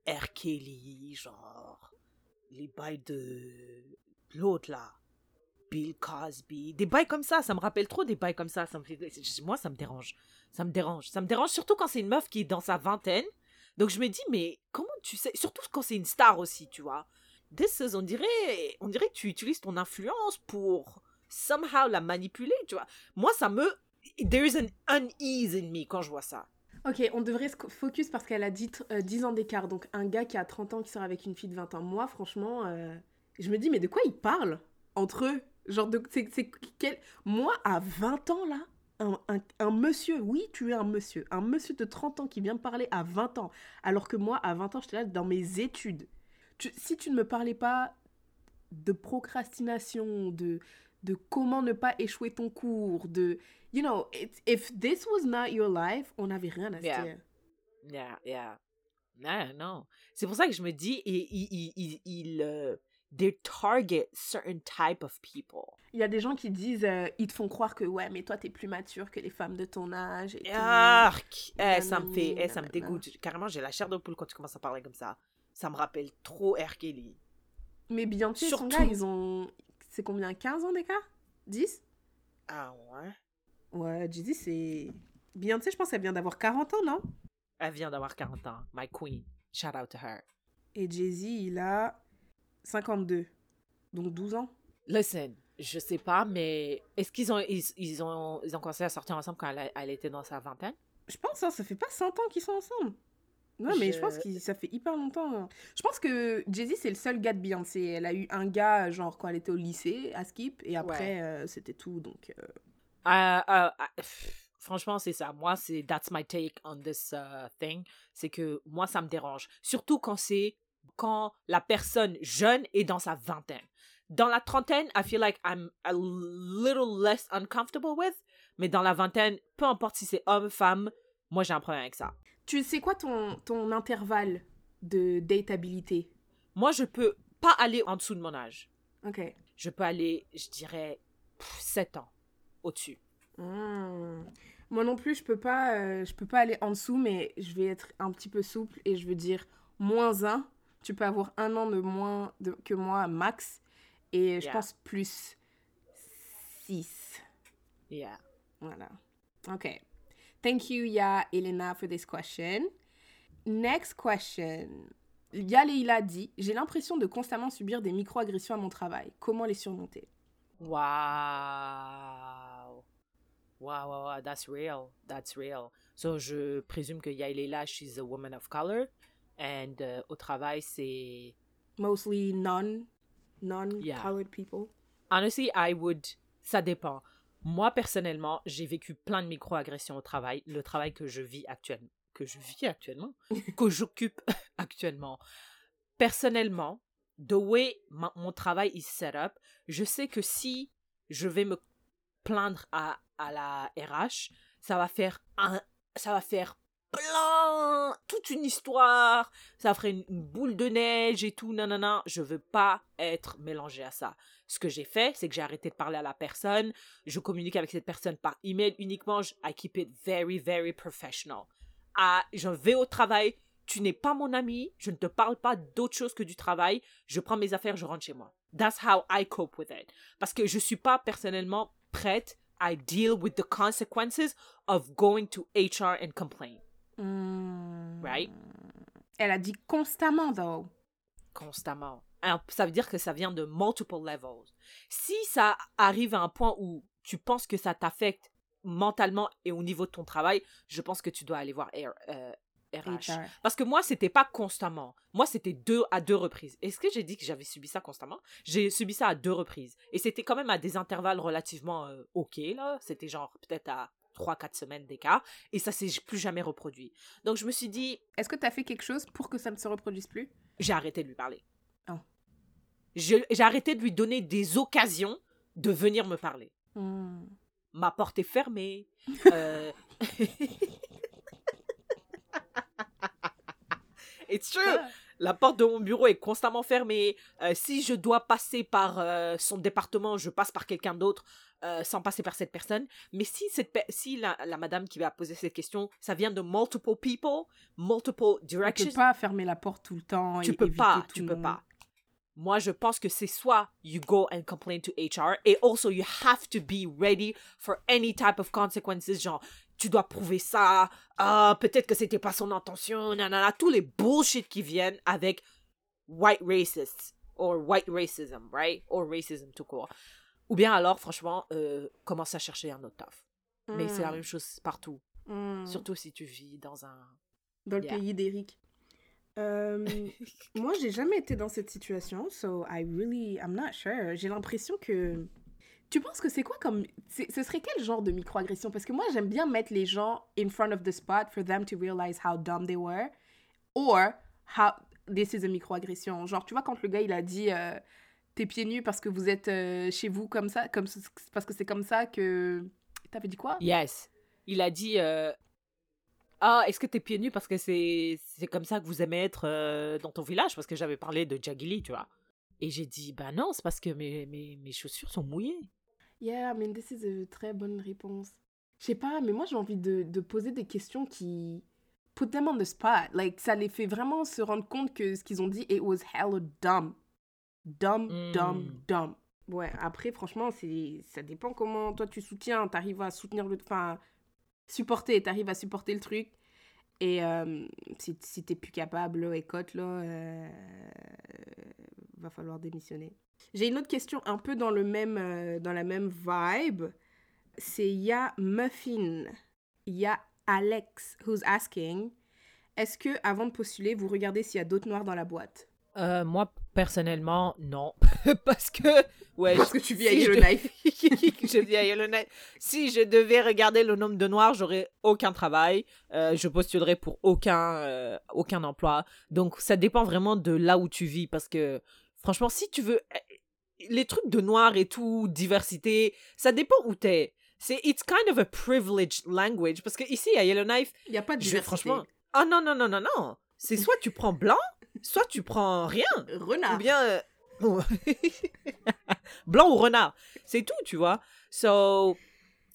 R. Kelly, genre, les bails de l'autre, là. Bill Cosby, des bails comme ça, ça me rappelle trop des bails comme ça. ça me. Moi, ça me dérange. Ça me dérange. Ça me dérange surtout quand c'est une meuf qui est dans sa vingtaine. Donc je me dis, mais comment tu sais? Surtout quand c'est une star aussi, tu vois. This is, on dirait, on dirait que tu utilises ton influence pour somehow la manipuler, tu vois. Moi, ça me... There is an unease in me quand je vois ça. Ok, on devrait se focus parce qu'elle a dit tr- euh, 10 ans d'écart. Donc un gars qui a 30 ans qui sort avec une fille de 20 ans. Moi, franchement, euh, je me dis, mais de quoi ils parlent entre eux Genre, de, c'est, c'est quel... moi, à 20 ans, là, un, un- un monsieur, oui, tu es un monsieur, un monsieur de 30 ans qui vient me parler à 20 ans, alors que moi, à 20 ans, j'étais là dans mes études. Tu- si tu ne me parlais pas de procrastination, de, de comment ne pas échouer ton cours, de... You know, it- if this was not your life, on n'avait rien à se Yeah. dire. Yeah, yeah. Non, non. C'est pour ça que je me dis, et il, il, il, il, euh, they target certain type of people. Il y a des gens qui disent, euh, ils te font croire que ouais, mais toi t'es plus mature que les femmes de ton âge. Et tout. Eh, ça me fait, eh, ça me dégoûte. Carrément, j'ai la chair de poule quand tu commences à parler comme ça. Ça me rappelle trop R. Kelly. Mais Beyoncé et son Surtout- gars, ils ont. C'est combien 15 ans d'écart? 10 Ah ouais? Ouais, Jay-Z, c'est. Beyoncé, je pense qu'elle vient d'avoir 40 ans, non? Elle vient d'avoir 40 ans. My queen. Shout out to her. Et Jay-Z, il a 52. Donc 12 ans. Listen, je sais pas, mais est-ce qu'ils ont, ils, ils ont, ils ont commencé à sortir ensemble quand elle, elle était dans sa vingtaine? Je pense, hein, ça fait pas 100 ans qu'ils sont ensemble. Non, mais je, Je- pense que ça fait hyper longtemps. hein. Je pense que Jay-Z, c'est le seul gars de Beyoncé. Elle a eu un gars, genre, quand elle était au lycée, à Skip, et après, euh, c'était tout. Donc, euh, Euh, pff, franchement, c'est ça. Moi, c'est that's my take on this uh, thing. C'est que moi, ça me dérange. Surtout quand c'est quand la personne jeune est dans sa vingtaine. Dans la trentaine, I feel like I'm a little less uncomfortable with. Mais dans la vingtaine, peu importe si c'est homme, femme, moi, j'ai un problème avec ça. tu sais quoi ton, ton intervalle de dateabilité? Moi, je peux pas aller en dessous de mon âge. Ok. Je peux aller, je dirais, 7 ans au-dessus. Hmm. Moi non plus, je peux pas, euh, je peux pas aller en dessous, mais je vais être un petit peu souple et je veux dire moins 1. Tu peux avoir un an de moins de, que moi max. Et je Yeah. pense plus 6. Yeah. Voilà. Ok. Thank you, Ya Elena, for this question. Next question. Ya Leila dit J'ai l'impression de constamment subir des microagressions à mon travail. Comment les surmonter? Wow. Wow, wow, wow, that's real. That's real. So, je présume que Yaelela, she's a woman of color. And euh, au travail, c'est. Mostly non, non-colored Yeah. people. Honestly, I would. Ça dépend. Moi, personnellement, j'ai vécu plein de microagressions au travail. Le travail que je vis actuellement. Que je vis actuellement. que j'occupe actuellement. Personnellement, the way ma- mon travail is set up, je sais que si je vais me plaindre à, à la RH, ça va faire un, ça va faire plein, toute une histoire, ça ferait une, boule de neige et tout, nanana. Je veux pas être mélangé à ça. Ce que j'ai fait, c'est que j'ai arrêté de parler à la personne, je communique avec cette personne par email uniquement, je- I keep it very, very professional. Ah, je vais au travail, tu n'es pas mon ami, je ne te parle pas d'autre chose que du travail, je prends mes affaires, je rentre chez moi. That's how I cope with it. Parce que je suis pas personnellement prête à deal with the consequences of going to HR and complain. Hmm. Right? Elle a dit constamment, though. constamment. Alors, ça veut dire que ça vient de multiple levels. Si ça arrive à un point où tu penses que ça t'affecte mentalement et au niveau de ton travail, je pense que tu dois aller voir R- euh, RH. HR. Parce que moi, c'était pas constamment. Moi, c'était deux à deux reprises. Est-ce que j'ai dit que j'avais subi ça constamment? J'ai subi ça à deux reprises. Et c'était quand même à des intervalles relativement euh, OK, là. C'était genre peut-être à 3-4 semaines d'écart. Et ça s'est plus jamais reproduit. Donc, je me suis dit, Est-ce que tu as fait quelque chose pour que ça ne se reproduise plus? j'ai arrêté de lui parler. Oh. J'ai arrêté de lui donner des occasions de venir me parler. Hmm. Ma porte est fermée. euh, It's true. La porte de mon bureau est constamment fermée. Euh, si je dois passer par euh, son département, je passe par quelqu'un d'autre euh, sans passer par cette personne. Mais si, cette si la, la madame qui va poser cette question, ça vient de multiple people, multiple On directions, peut pas fermer la porte tout le temps. tu et peux pas, tout tu peux monde. pas. Moi, je pense que c'est soit you go and complain to HR, et also you have to be ready for any type of consequences, genre tu dois prouver ça, ah peut-être que c'était pas son intention, nanana, tous les bullshit qui viennent avec white racists or white racism, right? Or racism tout court. Ou bien alors, franchement, euh, commence à chercher un autre taf. Mais c'est la Hmm. même chose partout, Hmm. surtout si tu vis dans un Dans le pays d'Eric. Euh, moi, j'ai jamais été dans cette situation, so I really, I'm not sure. J'ai l'impression que. Tu penses que c'est quoi comme. Ce serait quel genre de microagression? Parce que moi, j'aime bien mettre les gens in front of the spot for them to realize how dumb they were. Or, how. This is a microagression. Genre, tu vois, quand le gars, il a dit. euh, T'es pieds nus parce que vous êtes euh, chez vous comme ça, comme, parce que c'est comme ça que. T'avais dit quoi? Yes. Il a dit euh, Ah, est-ce que t'es pieds nus parce que c'est comme ça que vous aimez être dans ton village? Parce que j'avais parlé de Jagili, tu vois. Et j'ai dit, bah non, c'est parce que mes, mes, mes chaussures sont mouillées. Yeah, I mean, this is a très bonne réponse. Je sais pas, mais moi j'ai envie de, de poser des questions qui put them on the spot. Like, ça les fait vraiment se rendre compte que ce qu'ils ont dit, it was hella dumb. Dumb, dumb, Mm. dumb. Ouais, après, franchement, c'est ça dépend comment toi tu soutiens. T'arrives à soutenir le. Enfin, supporter, t'arrives à supporter le truc. Et euh, si, si t'es plus capable, là, écoute, là, euh, va falloir démissionner. J'ai une autre question un peu dans, le même, euh, dans la même vibe. C'est Ya Muffin. Ya Alex, who's asking Est-ce que avant de postuler, vous regardez s'il y a d'autres noirs dans la boîte? Euh, moi, personnellement, non. parce que, ouais. Parce que tu vis à si Yellowknife. de- je vis à Yellowknife. Si je devais regarder le nombre de noirs, j'aurais aucun travail. Euh, je postulerais pour aucun, euh, aucun emploi. Donc, ça dépend vraiment de là où tu vis. Parce que, franchement, si tu veux. euh, Les trucs de noirs et tout, diversité, ça dépend où t'es. C'est it's kind of a privileged language parce que ici à Yellowknife, Il n'y a pas de je, diversité. franchement, ah non non non non non, c'est soit tu prends blanc, soit tu prends rien. Renard. Ou bien. euh. Blanc ou renard. C'est tout, tu vois. So,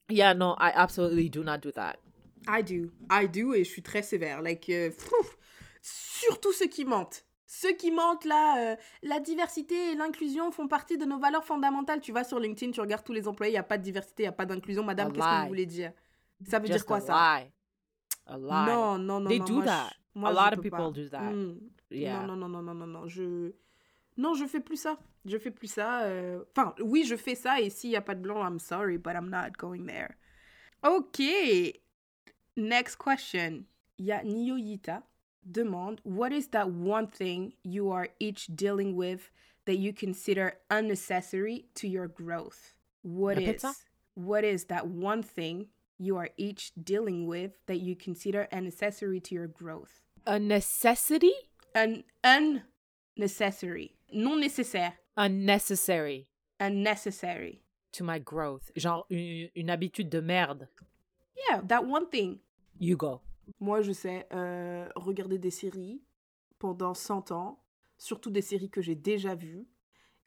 yeah, no, I absolutely do not do that. I do. I do et je suis très sévère. Like, euh, surtout ceux qui mentent. Ceux qui mentent là, euh, la diversité et l'inclusion font partie de nos valeurs fondamentales. Tu vas sur LinkedIn, tu regardes tous les employés, il n'y a pas de diversité, il n'y a pas d'inclusion. Madame, A qu'est-ce que vous voulez dire? Ça veut Just dire quoi a ça? lie. A lie. Non, non, non. They non, do moi, je- that. moi, a lot of people pas. do that. Hmm. Yeah. Non, non, non, non, non, non, non. Je... Non, je fais plus ça. Je fais plus ça. euh, Enfin, oui, je fais ça et s'il n'y a pas de blanc, I'm sorry, but I'm not going there. Ok. Next question. Ya Niyoyita demande What is that one thing you are each dealing with that you consider unnecessary to your growth? What Répète is ça. What is that one thing you are each dealing with that you consider unnecessary to your growth? A necessity? An unnecessary. Non nécessaire. Unnecessary Unnecessary. to my growth. Genre une, une habitude de merde. Yeah, that one thing. You go. Moi, je sais, euh, regarder des séries pendant 100 ans, surtout des séries que j'ai déjà vues,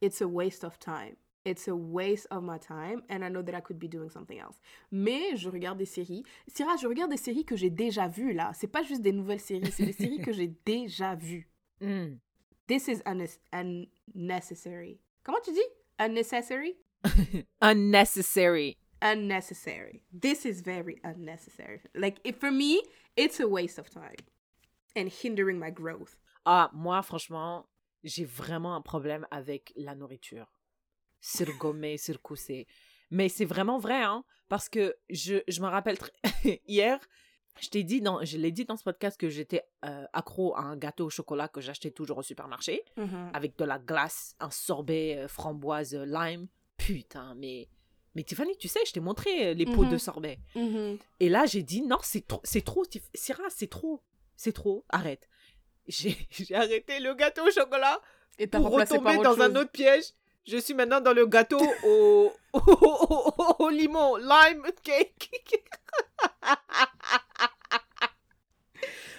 it's a waste of time. It's a waste of my time and I know that I could be doing something else. Mais je regarde des séries. Syrah, je regarde des séries que j'ai déjà vues là. C'est pas juste des nouvelles séries, c'est des séries que j'ai déjà vues. Mm. This is unne- unnecessary. Comment tu dis? Unnecessary? Unnecessary. unnecessary. This is very unnecessary. Like if for me, it's a waste of time and hindering my growth. Ah, moi, franchement, j'ai vraiment un problème avec la nourriture. Surgommé, surcoussé. Mais c'est vraiment vrai, hein, parce que je, je me rappelle hier, je t'ai dit, dans, je l'ai dit dans ce podcast que j'étais euh, accro à un gâteau au chocolat que j'achetais toujours au supermarché, avec de la glace, un sorbet euh, framboise euh, lime. Putain, mais... Mais Tiffany, tu sais, je t'ai montré euh, les pots Mhm. de sorbet. Mhm. Et là, j'ai dit non, c'est trop, c'est trop, Syrah, c'est trop, c'est trop, arrête. J'ai arrêté le gâteau au chocolat Et t'as pour retomber dans un autre piège. Je suis maintenant dans le gâteau au, au, au- au limon, lime cake.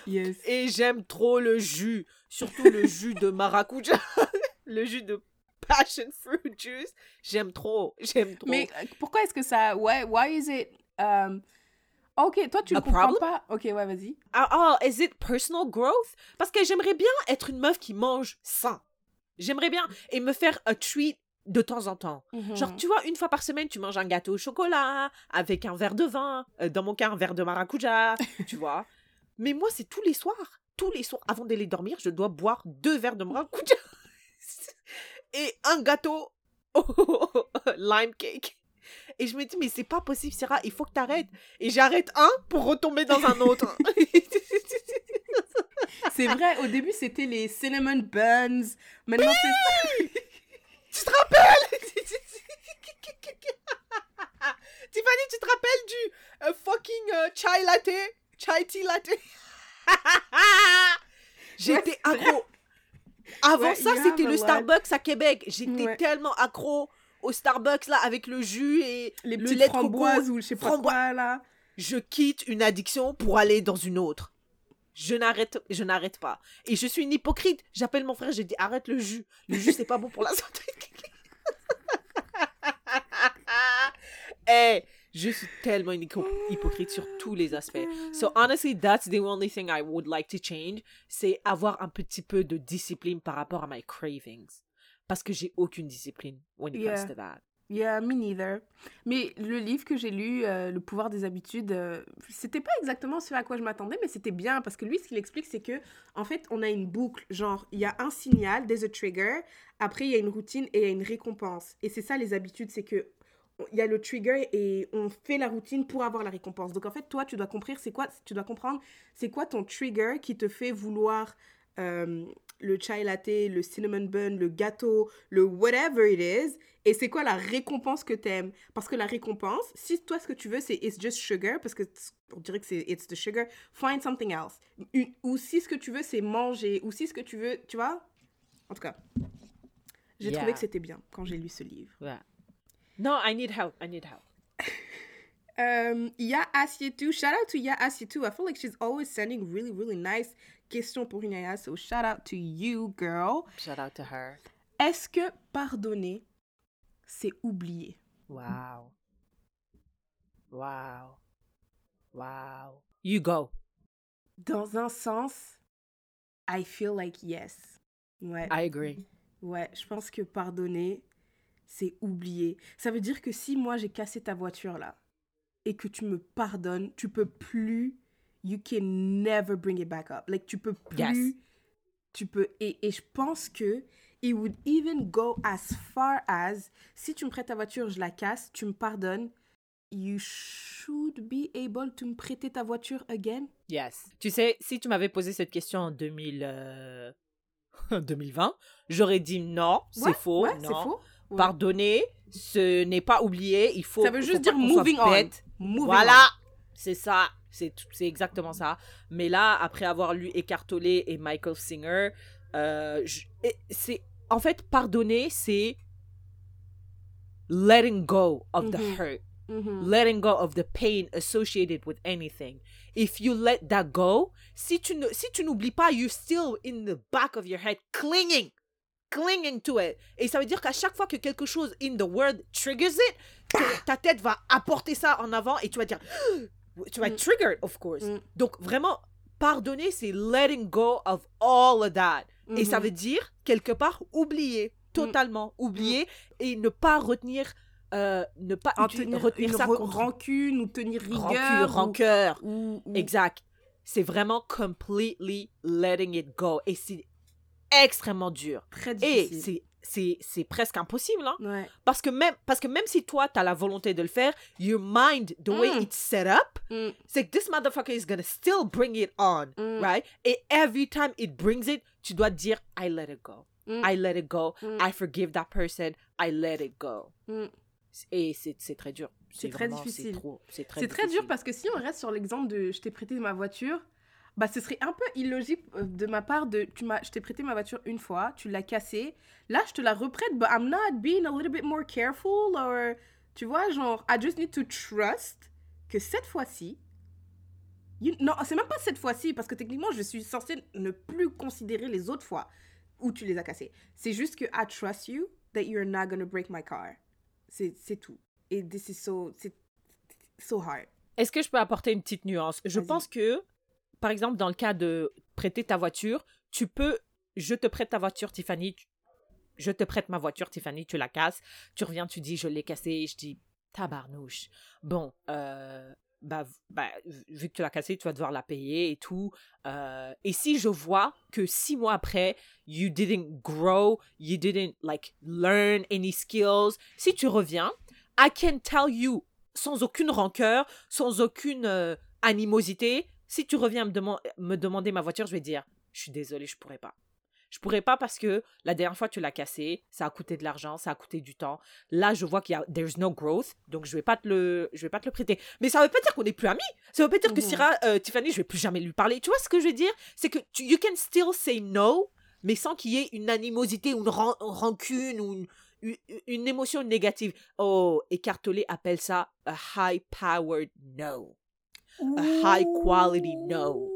Yes. Et j'aime trop le jus, surtout le jus de maracuja, le jus de passion fruit juice. J'aime trop, j'aime trop. Mais euh, pourquoi est-ce que ça... Ouais, why is it... um, Ok, toi tu le comprends problem? pas. Ok, ouais, vas-y. Ah, ah, is it personal growth? Parce que j'aimerais bien être une meuf qui mange sain. J'aimerais bien et me faire un treat de temps en temps. Genre, Mhm. tu vois, une fois par semaine, tu manges un gâteau au chocolat avec un verre de vin. euh, dans mon cas, un verre de maracuja, tu vois. Mais moi, c'est tous les soirs. Tous les soirs, avant d'aller dormir, je dois boire deux verres de maracuja et un gâteau au lime cake. Et je me dis, mais c'est pas possible, Sarah, il faut que t'arrêtes. Et j'arrête un pour retomber dans un autre. C'est vrai, au début c'était les cinnamon buns. Maintenant c'est... Tu te rappelles? Tiffany, tu te rappelles du euh, fucking euh, chai latte? Chai tea latte? J'étais accro. Avant Ouais, ça, c'était le lot. Starbucks à Québec. J'étais Ouais. tellement accro au Starbucks là avec le jus et Les le lait framboises ou je sais pas Framboise. quoi là. Je quitte une addiction pour aller dans une autre. je n'arrête, je n'arrête pas. Et je suis une hypocrite. J'appelle mon frère, j'ai dit arrête le jus. Le jus c'est pas bon pour la santé. Eh, je suis tellement une hypo- hypocrite sur tous les aspects. So honestly, that's the only thing I would like to change, c'est avoir un petit peu de discipline par rapport à my cravings. Parce que j'ai aucune discipline when it Yeah. comes to that. Yeah, me neither. Mais le livre que j'ai lu, euh, Le pouvoir des habitudes, euh, c'était pas exactement ce à quoi je m'attendais, mais c'était bien parce que lui, ce qu'il explique, c'est que en fait, on a une boucle. Genre, il y a un signal, there's a trigger. Après, il y a une routine et il y a une récompense. Et c'est ça les habitudes, c'est que il y a le trigger et on fait la routine pour avoir la récompense. Donc en fait, toi, tu dois comprendre, c'est quoi, tu dois comprendre, c'est quoi ton trigger qui te fait vouloir euh, le chai latte, le cinnamon bun, le gâteau, le whatever it is, et c'est quoi la récompense que t'aimes? Parce que la récompense, si toi ce que tu veux c'est it's just sugar, parce que on dirait que c'est it's the sugar, find something else. Ou si ce que tu veux c'est manger, ou si ce que tu veux, tu vois? En tout cas, j'ai Yeah. trouvé que c'était bien quand j'ai lu ce livre. Yeah. No, I need help. I need help. Um, Ya Asietu, shout out to Ya Asietu. I feel like she's always sending really, really nice questions pour Inaya, so shout out to you, girl. Shout out to her. Est-ce que pardonner, c'est oublier Wow. Wow. Wow. You go. Dans un sens, I feel like yes. Ouais, I agree. ouais, je pense que pardonner, c'est oublier. Ça veut dire que si moi j'ai cassé ta voiture là, et que tu me pardonnes, tu peux plus, you can never bring it back up. Like, tu peux plus, Yes. tu peux, et, et je pense que it would even go as far as, si tu me prêtes ta voiture, je la casse, tu me pardonnes, you should be able to me prêter ta voiture again. Yes. Tu sais, si tu m'avais posé cette question en 2000, euh, 2020, j'aurais dit non, c'est faux. Ouais, non. c'est faux. Ouais. Pardonner, ce n'est pas oublier. Il faut. Ça veut juste dire moving on. Moving Voilà, c'est ça, c'est exactement ça. Mais là, après avoir lu Écartolé et Michael Singer, euh, c'est en fait pardonner, c'est letting go of the Mhm. hurt, on. Mhm. letting go of the pain associated with anything. If you let that go, si tu ne, si tu n'oublies pas, you're still in the back of your head clinging. Clinging to it. Et ça veut dire qu'à chaque fois que quelque chose in the world triggers it, que ta tête va apporter ça en avant et tu vas dire, tu vas être Mm. triggered, of course. Mm. Donc vraiment, pardonner, c'est letting go of all of that. Et ça Mhm. veut dire, quelque part, oublier, totalement oublier et ne pas retenir, euh, ne pas tenir retenir une ça re- contre rancune ou tenir rigueur. rancune, ou- rancœur. ou- ou- Exact. C'est vraiment completely letting it go. Et c'est extrêmement dur. Très Et difficile. c'est, c'est, c'est presque impossible. Hein? Ouais. Parce, que même, parce que même si toi, tu as la volonté de le faire, your mind, the way Mm. it's set up, Mm, c'est que this motherfucker is gonna still bring it on. mm, Right? Et every time it brings it, tu dois dire, I let it go. mm, I let it go. Mm. I forgive that person. I let it go. Et c'est, très dur. C'est très difficile. C'est, très très dur parce que si on reste sur l'exemple de je t'ai prêté ma voiture, bah ce serait un peu illogique euh, de ma part de tu m'as je t'ai prêté ma voiture une fois, tu l'as cassée, là je te la reprête, but I'm not being a little bit more careful or tu vois genre I just need to trust que cette fois-ci you- non, c'est même pas cette fois-ci parce que techniquement je suis censée ne plus considérer les autres fois où tu les as cassées. C'est juste que I trust you that you're not gonna break my car. C'est c'est tout. Et this is so c'est so hard. Est-ce que je peux apporter une petite nuance? Je pense que, par exemple, dans le cas de prêter ta voiture, tu peux, je te prête ta voiture, Tiffany, je te prête ma voiture, Tiffany, tu la casses, tu reviens, tu dis, je l'ai cassée, je dis, tabarnouche. Bon, euh, bah, bah, vu que tu l'as cassée, tu vas devoir la payer et tout. Euh, et si je vois que six mois après, you didn't grow, you didn't like learn any skills, si tu reviens, I can tell you sans aucune rancœur, sans aucune euh, animosité, si tu reviens me, deman- me demander ma voiture, je vais dire, je suis désolée, je pourrais pas. Je pourrais pas parce que la dernière fois tu l'as cassé, ça a coûté de l'argent, ça a coûté du temps. Là, je vois qu'il y a there's no growth, donc je vais pas te le je vais pas te le prêter. Mais ça veut pas dire qu'on n'est plus amis. Ça veut pas dire que. Syrah, euh, Tiffany, je vais plus jamais lui parler. Tu vois ce que je veux dire? C'est que tu, you can still say no, mais sans qu'il y ait une animosité ou une ran- rancune ou une, une, une émotion négative. Oh, écartelé appelle ça a high powered no. A high quality no.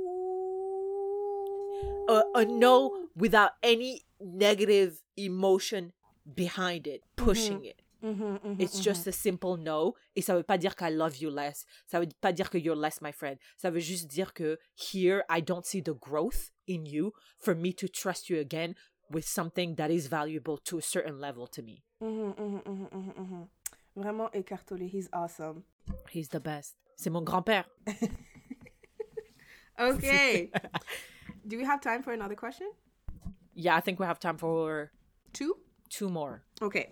a, a no without any negative emotion behind it, pushing it. Mhm, mhm, It's just a simple no. Et ça veut pas dire qu'I love you less. Ça veut pas dire que you're less my friend. Ça veut juste dire que here, I don't see the growth in you for me to trust you again with something that is valuable to a certain level to me. Mhm, mhm, mhm, mhm, mhm. Vraiment, Eckhart Tolle, he's awesome. He's the best. C'est mon grand-père. Okay. Do we have time for another question? Yeah, I think we have time for Two? two more. Ok.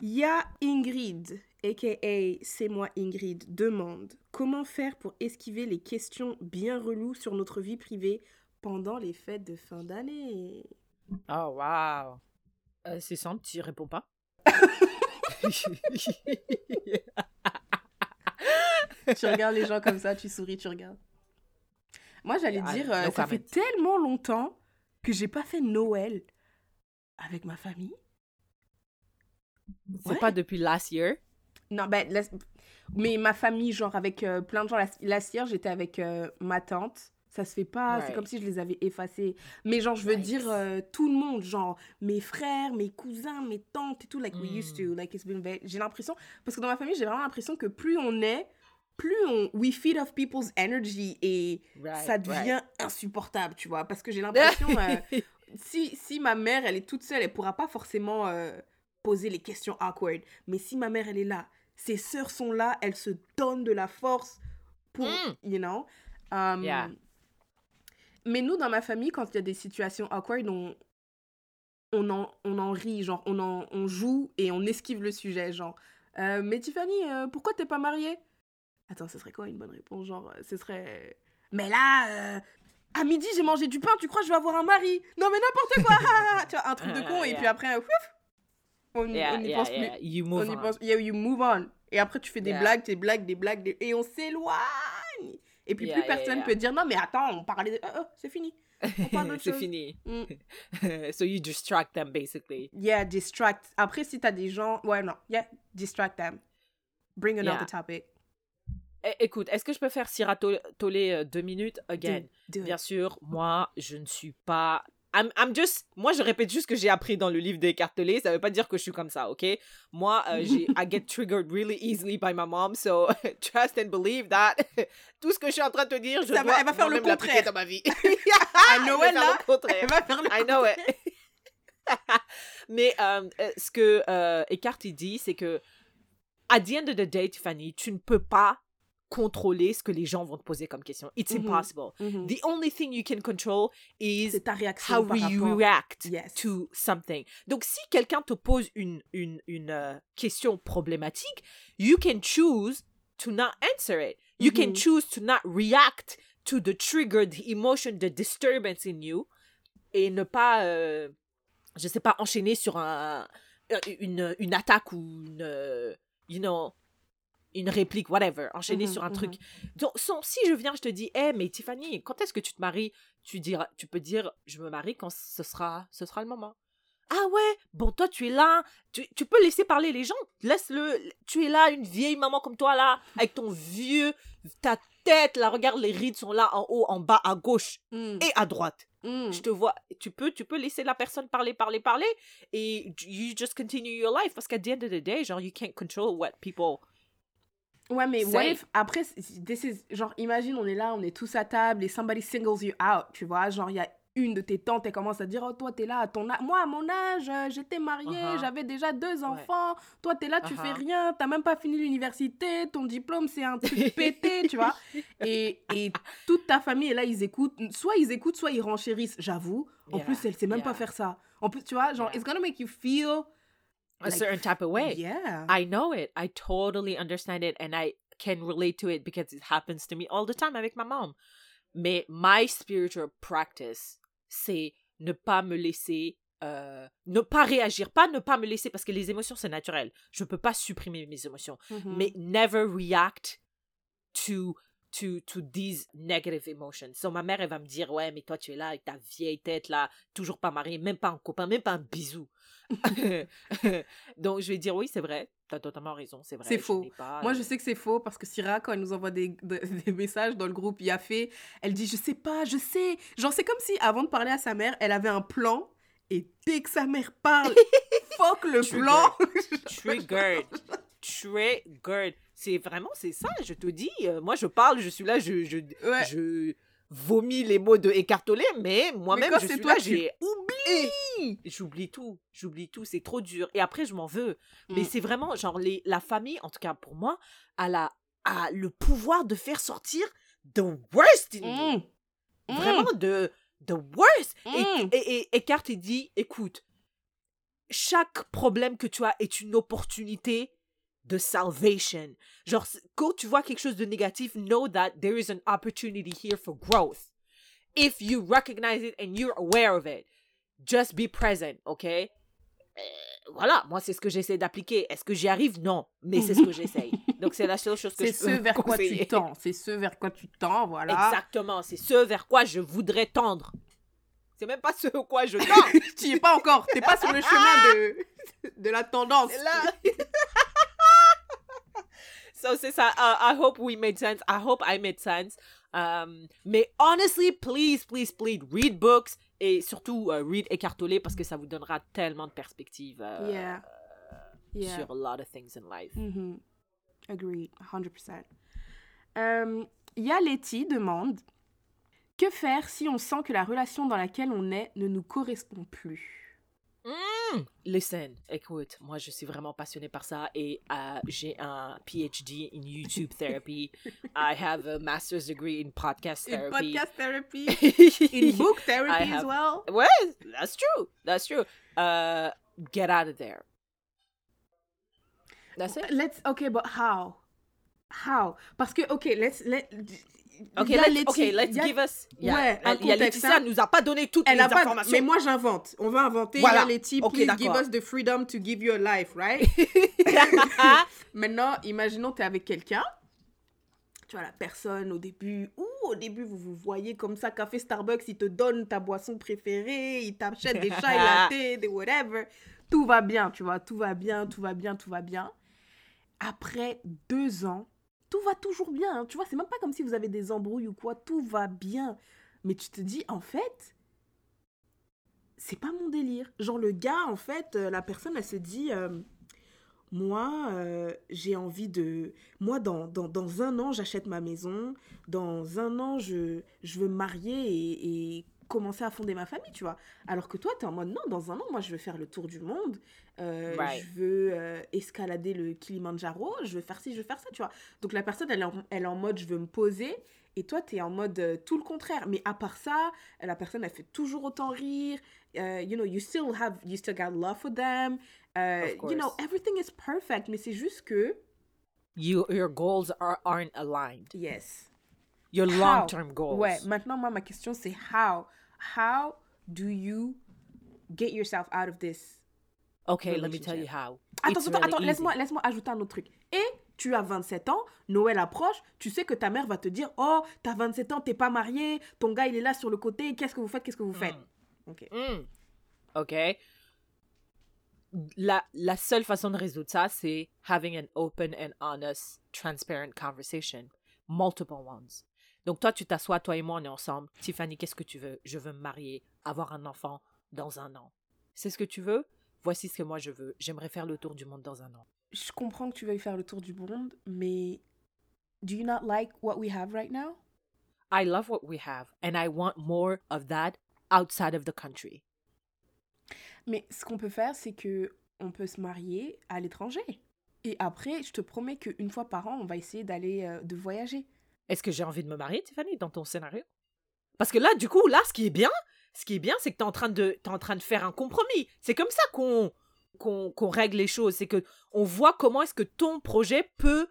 Ya Ingrid, aka C'est moi Ingrid, demande comment faire pour esquiver les questions bien reloues sur notre vie privée pendant les fêtes de fin d'année? Oh, wow. Euh, c'est simple, tu réponds pas. tu regardes les gens comme ça, tu souris, tu regardes. Moi, j'allais Ah, dire, euh, ça fait tellement longtemps que j'ai pas fait Noël avec ma famille. C'est Ouais. pas depuis last year? Non, ben, mais ma famille, genre avec euh, plein de gens. La, la hier, j'étais avec euh, ma tante. Ça se fait pas, c'est comme si je les avais effacés. Mais genre, je veux Nice. dire euh, tout le monde, genre mes frères, mes cousins, mes tantes et tout, like we used Mm. to. Like it's been very- J'ai l'impression, parce que dans ma famille, j'ai vraiment l'impression que plus on est, plus on we feed off people's energy et Right, ça right. devient insupportable, tu vois. Parce que j'ai l'impression, euh, si, si ma mère, elle est toute seule, elle pourra pas forcément euh, poser les questions awkward. Mais si ma mère, elle est là, ses sœurs sont là, elles se donnent de la force pour, Mm. you know. Um, Yeah. Mais nous, dans ma famille, quand il y a des situations awkward, on, on, en, on en rit, genre, on, en, on joue et on esquive le sujet, genre. Euh, mais Tiffany, pourquoi t'es pas mariée? Attends, ce serait quoi une bonne réponse Genre, euh, ce serait... Mais là, euh, à midi, j'ai mangé du pain, tu crois que je vais avoir un mari? Non, mais n'importe quoi Tu vois, un truc de con, et puis après, ouf, on n'y Yeah, on n'y yeah, pense yeah. plus. You On move y on. pense, yeah, you move on. Et après, tu fais des blagues, des blagues, des blagues, des- et on s'éloigne. Et puis plus personne peut dire non, mais attends, on parlait de. Oh, oh, c'est fini. On C'est fini. Mm. so you distract them basically. Yeah, distract. Après, si t'as des gens. Ouais, non. Yeah, distract them. Bring another topic. Écoute, est-ce que je peux faire Tollé euh, deux minutes again? Do- do it. Bien sûr, moi, je ne suis pas. I'm, I'm just. Moi, je répète juste ce que j'ai appris dans le livre des Tollé. Ça veut pas dire que je suis comme ça, ok? Moi, euh, j'ai. I get triggered really easily by my mom, so trust and believe that. Tout ce que je suis en train de te dire, je Ça va- dois elle va faire le contraire. dans ma vie. À Noël, là, le contraire. elle va faire le. I know it. Mais euh, euh, ce que euh, Eckhart dit, c'est que at the end of the day, Tiffany, tu ne peux pas contrôler ce que les gens vont te poser comme question. It's Mhm. impossible. Mhm. The only thing you can control is ta réaction. how you rapport- react Yes. to something. Donc, si quelqu'un te pose une, une, une euh, question problématique, you can choose to not answer it. You can Mhm. choose to not react to the trigger, the emotion, the disturbance in you, et ne pas, euh, je sais pas, enchaîner sur un, euh, une, une attaque ou une, euh, you know, une réplique, whatever, enchaîner Mhm, sur un mhm. truc. Donc, son- si je viens, je te dis, hé, mais Tiffany, quand est-ce que tu te maries? Tu, diras, tu peux dire, je me marie quand ce sera, ce sera le moment. Ah ouais, bon, toi, tu es là, tu, tu peux laisser parler les gens, laisse-le, tu es là, une vieille maman comme toi, là, avec ton vieux, ta tête, là, regarde, les rides sont là, en haut, en bas, à gauche Mm, et à droite. mm. Je te vois, tu peux, tu peux laisser la personne parler, parler, parler, et you just continue your life, parce qu'à the end of the day, genre, you can't control what people... Ouais, mais what if, après, this is, genre, imagine, on est là, on est tous à table et somebody singles you out, tu vois, genre, il y a une de tes tantes, elle commence à dire, oh, toi, t'es là, à ton âge, moi, à mon âge, euh, j'étais mariée, Uh-huh. j'avais déjà deux enfants, toi, t'es là, tu fais Uh-huh. rien, t'as même pas fini l'université, ton diplôme, c'est un truc pété, tu vois, et, et toute ta famille est là, ils écoutent, soit ils écoutent, soit ils renchérissent, j'avoue, en Yeah, plus, elle sait même pas faire ça, en plus, tu vois, genre, Yeah. it's gonna make you feel, a Like, certain type of way. yeah, I know it. I totally understand it and I can relate to it because it happens to me all the time avec ma mom. Mais my spiritual practice, c'est ne pas me laisser, euh, ne pas réagir, pas ne pas me laisser parce que les émotions c'est naturel. Je peux pas supprimer mes émotions, Mhm. mais never react to to to these negative emotions. So ma mère elle va me dire ouais mais toi tu es là avec ta vieille tête là, toujours pas mariée, même pas un copain, même pas un bisou. Donc, je vais dire oui, c'est vrai. T'as totalement raison, c'est vrai. C'est faux. pas, Moi, je euh, sais que c'est faux parce que Syrah, quand elle nous envoie des, de- des messages dans le groupe Yafé, elle dit Je sais pas, je sais. Genre, c'est comme si avant de parler à sa mère, elle avait un plan et dès que sa mère parle, fuck le plan. Triggered. Triggered. C'est vraiment, c'est ça, je te dis. euh, moi, je parle, je suis là, je, je, Ouais. je vomis les mots de écartolé, mais moi-même, je c'est suis toi, là, j'ai Oublie J'oublie tout, j'oublie tout, c'est trop dur. Et après, je m'en veux. Mais Mm. c'est vraiment, genre, les, la famille, en tout cas pour moi, a, la, a le pouvoir de faire sortir the worst in. Mm. Mm. Vraiment, de the worst. Mm. Et, et, et Eckhart, il dit, écoute, chaque problème que tu as est une opportunité de salvation. Genre, quand tu vois quelque chose de négatif, know that there is an opportunity here for growth. If you recognize it and you're aware of it, just be present, ok? Euh, voilà, moi, c'est ce que j'essaie d'appliquer. Est-ce que j'y arrive? Non, mais c'est ce que j'essaye. Donc, c'est la seule chose que C'est je ce peux vers quoi tu tends. C'est ce vers quoi tu tends, voilà. Exactement, c'est ce vers quoi je voudrais tendre. C'est même pas ce vers quoi je tends. tu y es pas encore. T'es pas sur le chemin de, de la tendance. C'est là. so c'est ça. Uh, I hope we made sense. I hope I made sense. Um, mais honestly, please, please, please, read books et surtout uh, read Écartolé parce que ça vous donnera tellement de perspectives uh, Yeah. Yeah. sur a lot of things in life. Mhm. Agreed, 100%. Euh, Yaleti demande Que faire si on sent que la relation dans laquelle on est ne nous correspond plus? Listen, écoute, moi je suis vraiment passionnée par ça et euh, j'ai un PhD in YouTube therapy. I have a master's degree in podcast In therapy. podcast therapy, in book therapy as well? Ouais, that's true. That's true. Uh, get out of there. That's it. Let's, okay, but how? How? Parce que, ok, let's, let, Okay, Yaleti- let's, okay, give us. Yeah, Ouais, un contexte, Laetitia, hein. elle nous a pas donné toutes Elle les pas, informations. mais moi j'invente. On va inventer. Voilà. Yaleti, Ok, please give us the freedom to give you a life, right? Maintenant, imaginons tu es avec quelqu'un. Tu vois, la personne au début, ou au début, vous vous voyez comme ça, café Starbucks, il te donne ta boisson préférée, il t'achète des chai latte, des whatever. Tout va bien, tu vois, tout va bien, tout va bien, tout va bien. Après deux ans, tout va toujours bien. hein. Tu vois, c'est même pas comme si vous avez des embrouilles ou quoi, tout va bien. Mais tu te dis, en fait, c'est pas mon délire. Genre, le gars, en fait, euh, la personne, elle se dit, euh, moi, euh, j'ai envie de... Moi, dans, dans, dans un an, j'achète ma maison. Dans un an, je, je veux me marier et, et commencer à fonder ma famille, tu vois. Alors que toi, tu es en mode, non, dans un an, moi, je veux faire le tour du monde. Euh, Right. Je veux euh, escalader le Kilimanjaro. Je veux faire ci, je veux faire ça, tu vois. Donc, la personne, elle est en, elle est en mode, je veux me poser. Et toi, tu es en mode euh, tout le contraire. Mais à part ça, la personne, elle fait toujours autant rire. Euh, you know, you still have, you still got love for them. You know, everything is perfect. Mais c'est juste que, You, your goals are, aren't aligned. yes. Your How? long-term goals. Ouais, maintenant, moi, ma question, c'est how? How do you get yourself out of this? Okay, let me tell you how. Attends, It's attends, really attends, easy. laisse-moi laisse ajouter un autre truc. Et tu as 27 ans, Noël approche, tu sais que ta mère va te dire Oh, t'as 27 ans, t'es pas marié, ton gars il est là sur le côté, qu'est-ce que vous faites, qu'est-ce que vous faites? Ok. Mm. OK. La, la seule façon de résoudre ça, c'est having an open and honest, transparent conversation. Multiple ones. Donc, toi, tu t'assois, toi et moi, on est ensemble. Tiffany, qu'est-ce que tu veux? Je veux me marier, avoir un enfant dans un an. C'est ce que tu veux? Voici ce que moi je veux. J'aimerais faire le tour du monde dans un an. Je comprends que tu veuilles faire le tour du monde, mais do you not like what we have right now? I love what we have, and I want more of that outside of the country. Mais ce qu'on peut faire, c'est que on peut se marier à l'étranger. Et après, je te promets qu'une fois par an, on va essayer d'aller euh, de voyager. Est-ce que j'ai envie de me marier, Tiffany, dans ton scénario? Parce que là, du coup, là, ce qui est bien, ce qui est bien, c'est que tu es en train de en train de faire un compromis. C'est comme ça qu'on qu'on règle les choses, c'est que on voit comment est-ce que ton projet peut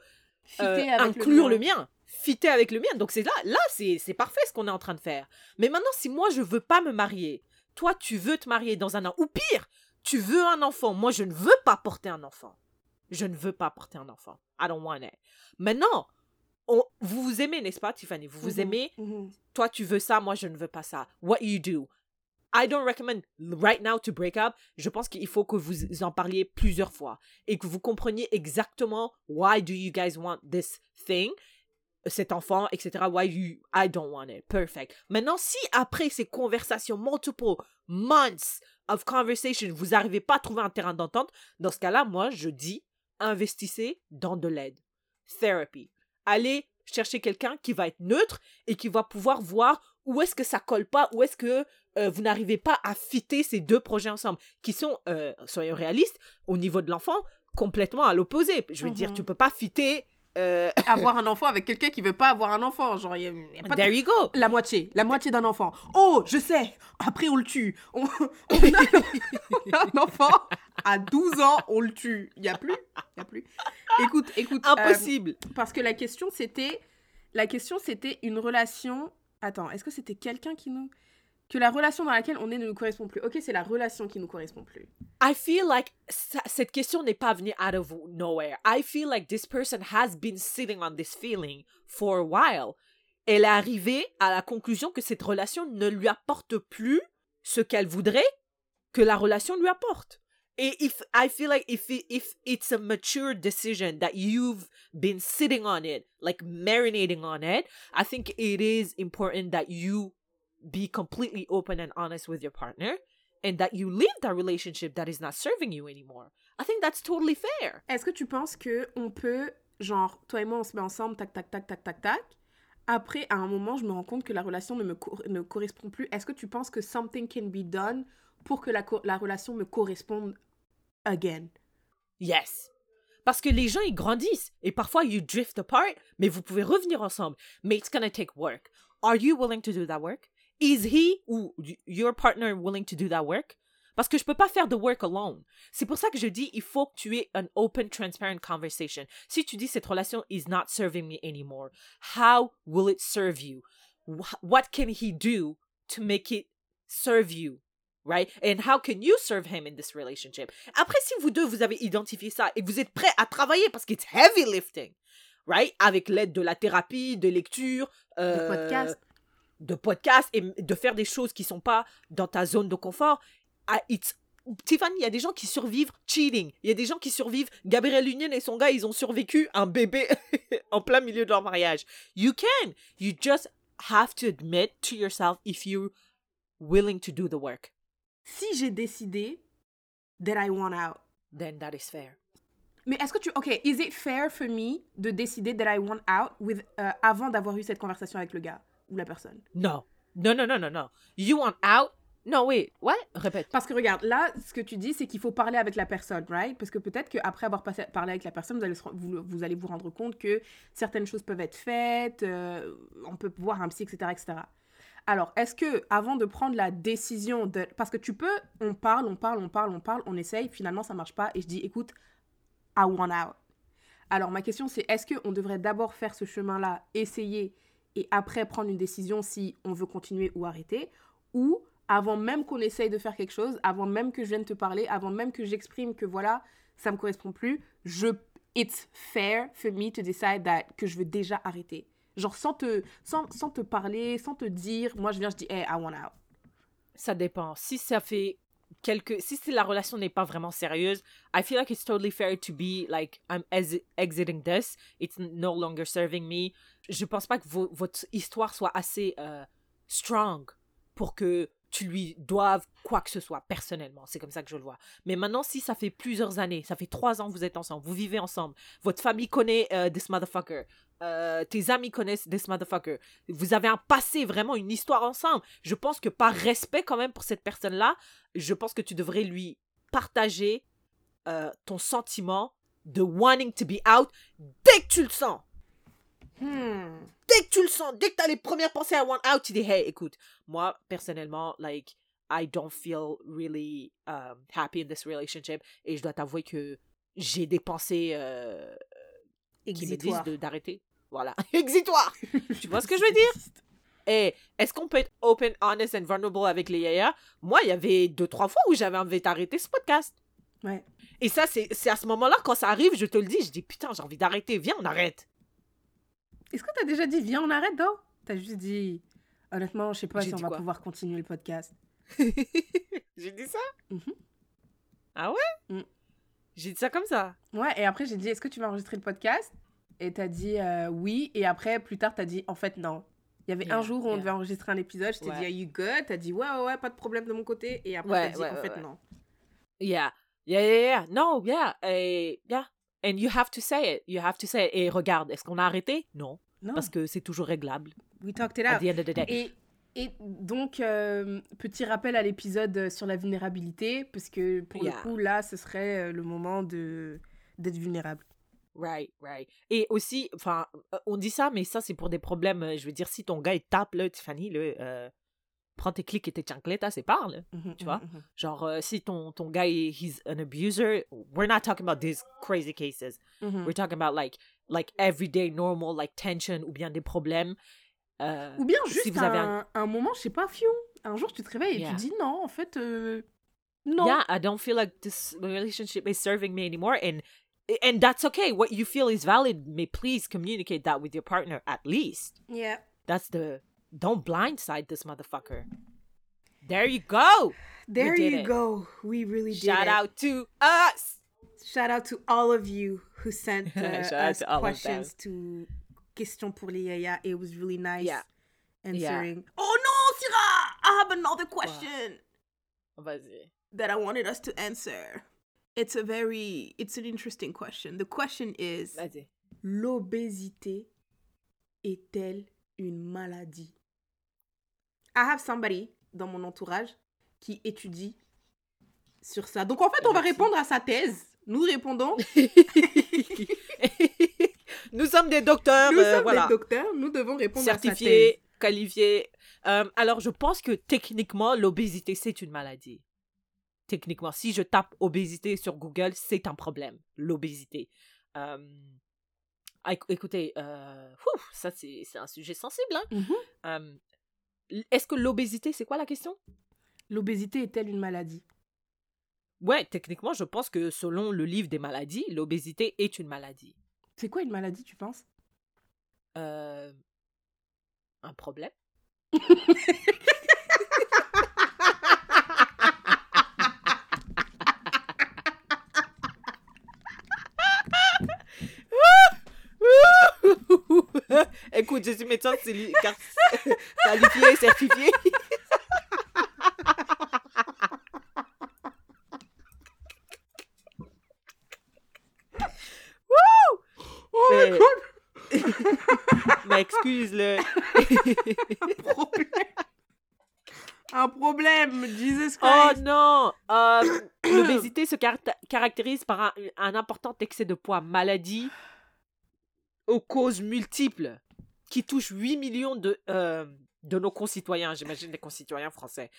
euh, inclure le mien. mien, fitter avec le mien. Donc c'est là, là c'est c'est parfait ce qu'on est en train de faire. Mais maintenant, si moi je veux pas me marier, toi tu veux te marier dans un an, ou pire, tu veux un enfant, moi je ne veux pas porter un enfant. Je ne veux pas porter un enfant. I don't want it. Maintenant, vous vous aimez, n'est-ce pas, Tiffany? Vous vous Mhm, aimez mhm. toi tu veux ça, moi je ne veux pas ça. What you do? I don't recommend right now to break up. Je pense qu'il faut que vous en parliez plusieurs fois et que vous compreniez exactement why do you guys want this thing, cet enfant, etc. Why you, I don't want it. Perfect. Maintenant, si après ces conversations, multiple months of conversation, vous n'arrivez pas à trouver un terrain d'entente, dans ce cas-là, moi, je dis, investissez dans de l'aide. Therapy. Allez chercher quelqu'un qui va être neutre et qui va pouvoir voir où est-ce que ça colle pas, où est-ce que euh, vous n'arrivez pas à fitter ces deux projets ensemble, qui sont, euh, soyons réalistes, au niveau de l'enfant, complètement à l'opposé. Je veux dire, Mhm. tu peux pas fitter... euh, avoir un enfant avec quelqu'un qui veut pas avoir un enfant. Genre, y a, y a pas de- There you go. La moitié, la moitié d'un enfant. Oh, je sais, après on le tue. On, on a, on a un enfant, à 12 ans, on le tue. Il y a plus, il y a plus. Écoute, écoute. euh, Impossible. parce que la question c'était, la question c'était une relation. Attends, est-ce que c'était quelqu'un qui nous, que la relation dans laquelle on est ne nous correspond plus. Ok, c'est la relation qui nous correspond plus. I feel like cette question n'est pas venue out of nowhere. I feel like this person has been sitting on this feeling for a while. Elle est arrivée à la conclusion que cette relation ne lui apporte plus ce qu'elle voudrait que la relation lui apporte. Et if I feel like if it, if it's a mature decision that you've been sitting on it, like marinating on it, I think it is important that you be completely open and honest with your partner and that you leave that relationship that is not serving you anymore. I think that's totally fair. Est-ce que tu penses que on peut, genre, toi et moi, on se met ensemble, tac, tac, tac, tac, tac, tac. Après, à un moment, je me rends compte que la relation ne me co- ne correspond plus. Est-ce que tu penses que something can be done pour que la, la relation me corresponde again? Yes. Parce que les gens, ils grandissent. Et parfois, you drift apart, mais vous pouvez revenir ensemble. Mais it's gonna take work. Are you willing to do that work? Is he ou your partner willing to do that work? Parce que je peux pas faire the work alone. C'est pour ça que je dis, il faut que tu aies an open, transparent conversation. Si tu dis cette relation is not serving me anymore, how will it serve you? Wh- What can he do to make it serve you? right? And how can you serve him in this relationship? Après, si vous deux, vous avez identifié ça et vous êtes prêts à travailler parce que it's heavy lifting, right? Avec l'aide de la thérapie, de lecture, De euh, podcast. De podcast et de faire des choses qui sont pas dans ta zone de confort. ah, it's Tiffany, il y a des gens qui survivent cheating. Il y a des gens qui survivent. Gabriel Union et son gars, ils ont survécu un bébé en plein milieu de leur mariage. You can. You just have to admit to yourself if you're willing to do the work. Si j'ai décidé that I want out. Then that is fair. Mais est-ce que tu... Ok, is it fair for me de décider that I want out with, euh, avant d'avoir eu cette conversation avec le gars? Ou la personne? No. No, no, no, no, no. You want out? No, wait. What? Répète. Parce que regarde, là, ce que tu dis, c'est qu'il faut parler avec la personne, right? Parce que peut-être qu'après avoir passé- parlé avec la personne, vous allez, se ren- vous, vous allez vous rendre compte que certaines choses peuvent être faites, euh, on peut voir un psy, etc., etc. Alors, est-ce que avant de prendre la décision de... Parce que tu peux, on parle, on parle, on parle, on parle, on essaye, finalement ça marche pas, et je dis, écoute, I want out. Alors, ma question, c'est est-ce qu'on devrait d'abord faire ce chemin-là, essayer, et après prendre une décision si on veut continuer ou arrêter Ou avant même qu'on essaye de faire quelque chose, avant même que je vienne te parler, avant même que j'exprime que voilà, ça me correspond plus, je it's fair for me to decide that que je veux déjà arrêter. Genre sans te sans, sans te parler, sans te dire, moi je viens je dis hey, I want out. Ça dépend. Si ça fait quelques... Si c'est la relation n'est pas vraiment sérieuse, I feel like it's totally fair to be like, I'm exi- exiting this. It's no longer serving me. Je pense pas que vo- votre histoire soit assez euh, strong pour que tu lui doives quoi que ce soit, personnellement. C'est comme ça que je le vois. Mais maintenant, si ça fait plusieurs années, ça fait trois ans que vous êtes ensemble, vous vivez ensemble, votre famille connaît euh, this motherfucker, euh, tes amis connaissent this motherfucker, vous avez un passé, vraiment une histoire ensemble, je pense que par respect quand même pour cette personne-là, je pense que tu devrais lui partager euh, ton sentiment de wanting to be out dès que tu le sens. Hmm. Dès que tu le sens, dès que tu as les premières pensées à want out, tu dis, hey, écoute, moi, personnellement, like, I don't feel really um, happy in this relationship. Et je dois t'avouer que j'ai des pensées euh, qui me disent d'arrêter. Voilà. Exitoire. tu vois ce que je veux dire? Et est-ce qu'on peut être open, honest and vulnerable avec les yaya? Moi, il y avait deux, trois fois où j'avais envie d'arrêter ce podcast. Ouais. Et ça, c'est à ce moment-là, quand ça arrive, je te le dis, je dis, putain, j'ai envie d'arrêter, viens, on arrête. Est-ce que t'as déjà dit viens on arrête donc? T'as juste dit honnêtement je sais pas si on va pouvoir continuer le podcast. j'ai dit ça? Mhm. Ah ouais? Mm. J'ai dit ça comme ça. Ouais, et après j'ai dit, est-ce que tu vas enregistrer le podcast? Et t'as dit euh, oui, et après plus tard t'as dit, en fait non. Il y avait un jour où on devait enregistrer un épisode, je t'ai Ouais. dit, are you good? T'as dit, ouais, ouais, ouais, pas de problème de mon côté, et après Ouais, t'as dit, ouais, en fait non. Yeah. Yeah, yeah, yeah. No, yeah. eh, yeah. And you have to say it. You have to say it. Et regarde, est-ce qu'on a arrêté? Non. Non, Parce que c'est toujours réglable. we talked it At out. the end of the day. Et, et donc, euh, petit rappel à l'épisode sur la vulnérabilité, parce que pour Yeah. le coup, là, ce serait euh, le moment de d'être vulnérable. Right, right. Et aussi, enfin, euh, on dit ça, mais ça, c'est pour des problèmes. Je veux dire, si ton gars, il tape, là, Tiffany, euh, prends tes clics et tes chancletas et parle. Mhm, Tu vois? mhm, mhm. Genre, euh, si ton, ton gars, il- he's an abuser, we're not talking about these crazy cases. Mhm. We're talking about, like, like everyday, normal, like, tension ou bien des problèmes. Euh, Ou bien si juste avez un, un moment, je sais pas, fion. Un jour, tu te réveilles et Yeah. tu dis non, en fait, euh, non. yeah i don't feel like this relationship is serving me anymore and and that's okay what you feel is valid may please communicate that with your partner at least Yeah. that's the don't blindside this motherfucker there you go There you it. go. We really did shout it. out to us Shout out to all of you who sent uh, us to questions to questions pour les yaya. It was really nice Yeah. answering. Oh no, Syrah! I have another question vas-y that I wanted us to answer. It's a very, it's an interesting question. The question is, vas-y l'obésité est-elle une maladie? I have somebody dans mon entourage qui étudie sur ça. Donc en fait, on va répondre à sa thèse. Nous répondons. nous sommes des docteurs Nous euh, sommes voilà des docteurs, nous devons répondre à sa thèse. certifiés qualifiés Euh, alors je pense que techniquement l'obésité c'est une maladie techniquement si je tape obésité sur Google c'est un problème l'obésité Euh, éc- écoutez euh, ouf, ça c'est un sujet sensible hein. Mhm. Est-ce que l'obésité c'est quoi la question? L'obésité est-elle une maladie? Ouais techniquement je pense que selon le livre des maladies l'obésité est une maladie. C'est quoi une maladie, tu penses? Euh, un problème Écoute, je suis médecin car- qualifié, certifié. Oh my my god Mais excuse-le. god Un problème, Jesus Oh non! Euh, L'obésité se caractérise par un, un important excès de poids, maladie aux causes multiples qui touche 8 millions de, euh, de nos concitoyens, j'imagine des concitoyens français.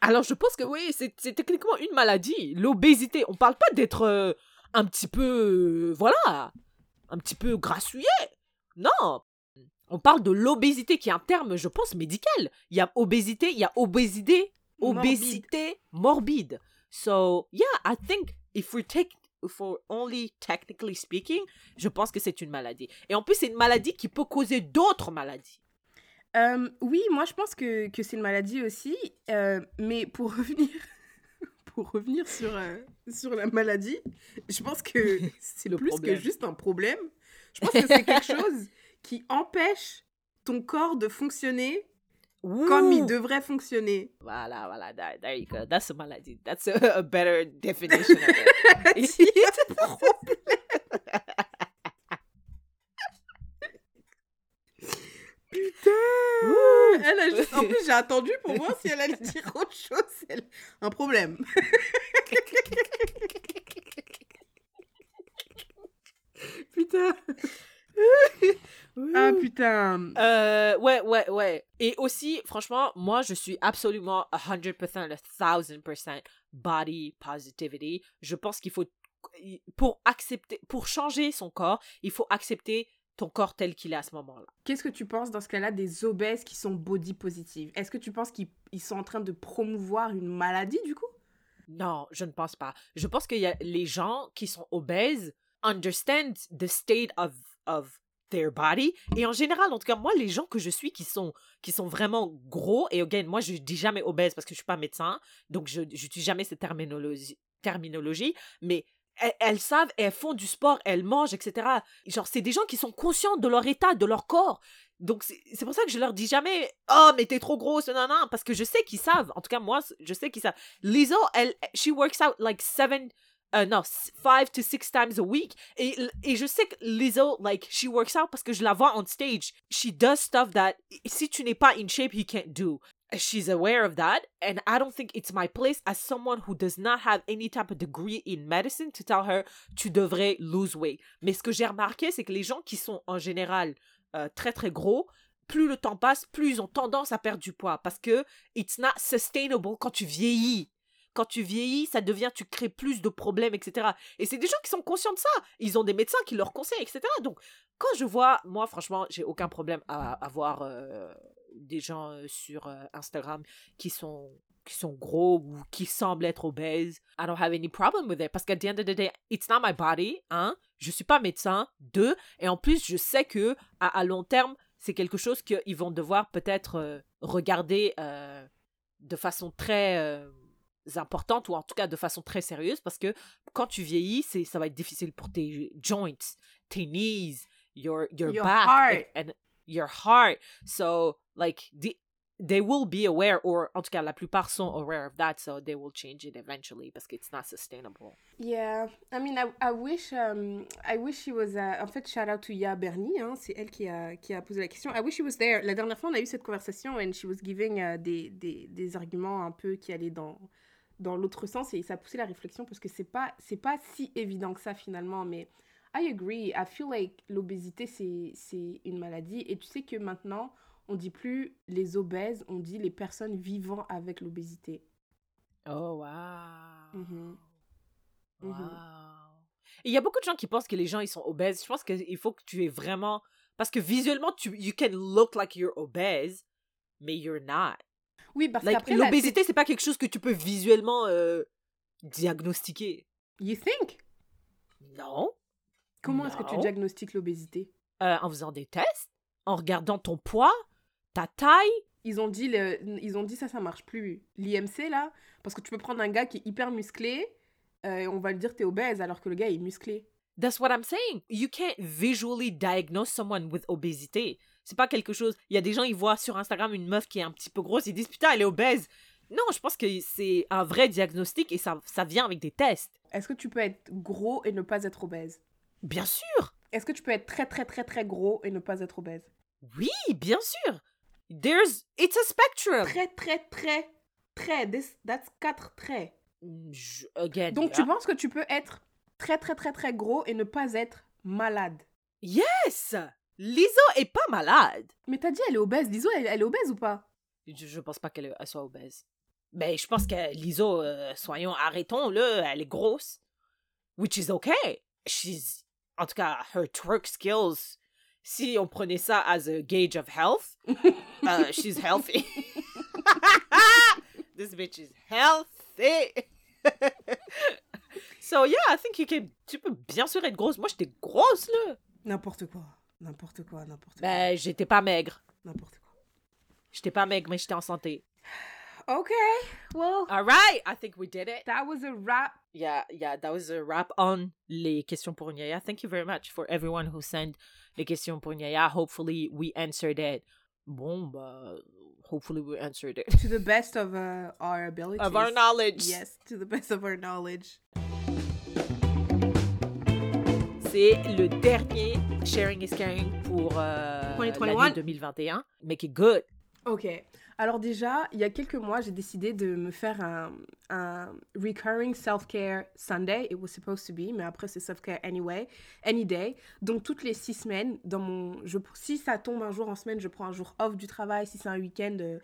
Alors je pense que oui, c'est techniquement une maladie. L'obésité, on parle pas d'être euh, un petit peu, euh, voilà, un petit peu grassouillet. Non, on parle de l'obésité qui est un terme, je pense, médical. Il y a obésité, il y a obésité, Morbide. obésité morbide. So, yeah, I think if we take we're only technically speaking, je pense que c'est une maladie. Et en plus, c'est une maladie qui peut causer d'autres maladies. Euh, oui, moi je pense que, que c'est une maladie aussi, euh, mais pour revenir, pour revenir sur, euh, sur la maladie, je pense que c'est plus problème. que juste un problème. Je pense que c'est quelque chose qui empêche ton corps de fonctionner comme il devrait fonctionner. Voilà, voilà, there, there you go. That's a maladie. That's a, a better definition of it. C'est un problème. Putain Elle a juste... En plus, j'ai attendu pour voir si elle allait dire autre chose. Elle- Un problème. Putain. Ah putain. Euh, ouais, ouais, ouais. Et aussi, franchement, moi, je suis absolument 100%, 1000% body positivity. Je pense qu'il faut, pour accepter, pour changer son corps, il faut accepter ton corps tel qu'il est à ce moment-là. Qu'est-ce que tu penses dans ce cas-là des obèses qui sont body positive Est-ce que tu penses qu'ils ils sont en train de promouvoir une maladie du coup? Non, je ne pense pas. Je pense qu'il y a les gens qui sont obèses understand the state of, of their body. Et en général, en tout cas, moi, les gens que je suis qui sont, qui sont vraiment gros, et again, moi, je dis jamais obèse parce que je suis pas médecin, donc je n'utilise jamais cette terminologie, terminologie mais elles, savent, elles font du sport, elles mangent, etc. Genre, c'est des gens qui sont conscients de leur état, de leur corps. Donc, c'est pour ça que je leur dis jamais, oh, mais t'es trop grosse, non, non, parce que je sais qu'ils savent. En tout cas, moi, je sais qu'ils savent. Lizzo, elle, she works out like seven, uh, no, five to six times a week. Et, et je sais que Lizzo, like, she works out parce que je la vois on stage. She does stuff that, si tu n'es pas in shape, you can't do. She's aware of that. And I don't think it's my place as someone who does not have any type of degree in medicine to tell her, tu devrais lose weight. Mais ce que j'ai remarqué, c'est que les gens qui sont en général euh, très très gros, plus le temps passe, plus ils ont tendance à perdre du poids parce que it's not sustainable quand tu vieillis quand tu vieillis, ça devient, tu crées plus de problèmes, etc. Et c'est des gens qui sont conscients de ça. Ils ont des médecins qui leur conseillent, etc. Donc, quand je vois, moi, franchement, j'ai aucun problème à, avoir euh, des gens euh, sur euh, Instagram qui sont qui sont gros ou qui semblent être obèses. I don't have any problem with it parce qu'à the end of the day, it's not my body, hein. Je suis pas médecin, deux, et en plus, je sais que à, long terme, c'est quelque chose qu'ils vont devoir peut-être regarder de façon très importantes ou en tout cas de façon très sérieuse parce que quand tu vieillis, c'est ça va être difficile pour tes joints, tes knees, your your, back heart. And, your heart. So like the they will be aware, or en tout cas la plupart sont aware of that, so they will change it eventually parce que it's not sustainable. Yeah, I mean, I, I wish, um, I wish he was. Uh, en fait, shout out to Ya Bernie, hein, c'est elle qui a qui a posé la question. I wish he was there. La dernière fois, on a eu cette conversation and she was giving uh, des, des des arguments un peu qui allaient dans dans l'autre sens et ça a poussé la réflexion parce que c'est pas c'est pas si évident que ça finalement mais I agree. I feel like l'obésité c'est c'est une maladie et tu sais que maintenant on dit plus les obèses on dit les personnes vivant avec l'obésité. Oh wow mm-hmm. Mm-hmm. wow il y a beaucoup de gens qui pensent que les gens ils sont obèses. Je pense qu'il faut que tu es vraiment parce que visuellement tu you can look like you're obese mais you're not oui, parce qu'après... L'obésité, c'est pas quelque chose que tu peux visuellement euh, diagnostiquer. You think? Non. Comment est-ce que tu diagnostiques l'obésité? Euh, En faisant des tests, en regardant ton poids, ta taille. Ils ont dit, le... ils ont dit ça, ça marche plus. L'IMC, là, parce que tu peux prendre un gars qui est hyper musclé, euh, et on va lui dire t'es obèse, alors que le gars est musclé. That's what I'm saying. You can't visually diagnose someone with obesity. C'est pas quelque chose. Il y a des gens, ils voient sur Instagram une meuf qui est un petit peu grosse, ils disent putain, elle est obèse. Non, je pense que c'est un vrai diagnostic et ça, ça vient avec des tests. Est-ce que tu peux être gros et ne pas être obèse? Bien sûr. Est-ce que tu peux être très très très très gros et ne pas être obèse? Oui, bien sûr. There's it's a spectrum. Très très très très this, that's quatre traits. again, Donc tu penses que tu peux être très très très très gros et ne pas être malade? Yes Liso est pas malade. Mais t'as dit elle est obèse. Liso, elle, est obèse ou pas? Je, je, pense pas qu'elle soit obèse. Mais je pense que Liso, euh, soyons, arrêtons-le, elle est grosse. Which is okay. She's, en tout cas, her twerk skills, si on prenait ça as a gauge of health, uh, she's healthy. This bitch is healthy. so yeah, I think you can, tu peux bien sûr être grosse. Moi, j'étais grosse, là. N'importe quoi. N'importe quoi, n'importe quoi. Ben, j'étais pas maigre. N'importe quoi. J'étais pas maigre, mais j'étais en santé. Okay, well. All right, I think we did it. That was a wrap. Yeah, yeah, that was a wrap on les questions pour Nyaya. Thank you very much for everyone who sent les questions pour Nyaya. Hopefully, we answered it. Bon, bah, hopefully we answered it. To the best of uh, our abilities. Of our knowledge. Yes, to the best of our knowledge. C'est le dernier Sharing is Caring pour euh, l'année 2021. Make it good. Ok. Alors déjà, il y a quelques mois, j'ai décidé de me faire un, un recurring self-care Sunday. It was supposed to be, mais après c'est self-care anyway, any day. Donc toutes les six semaines, dans mon, je, si ça tombe un jour en semaine, je prends un jour off du travail. Si c'est un week-end, euh,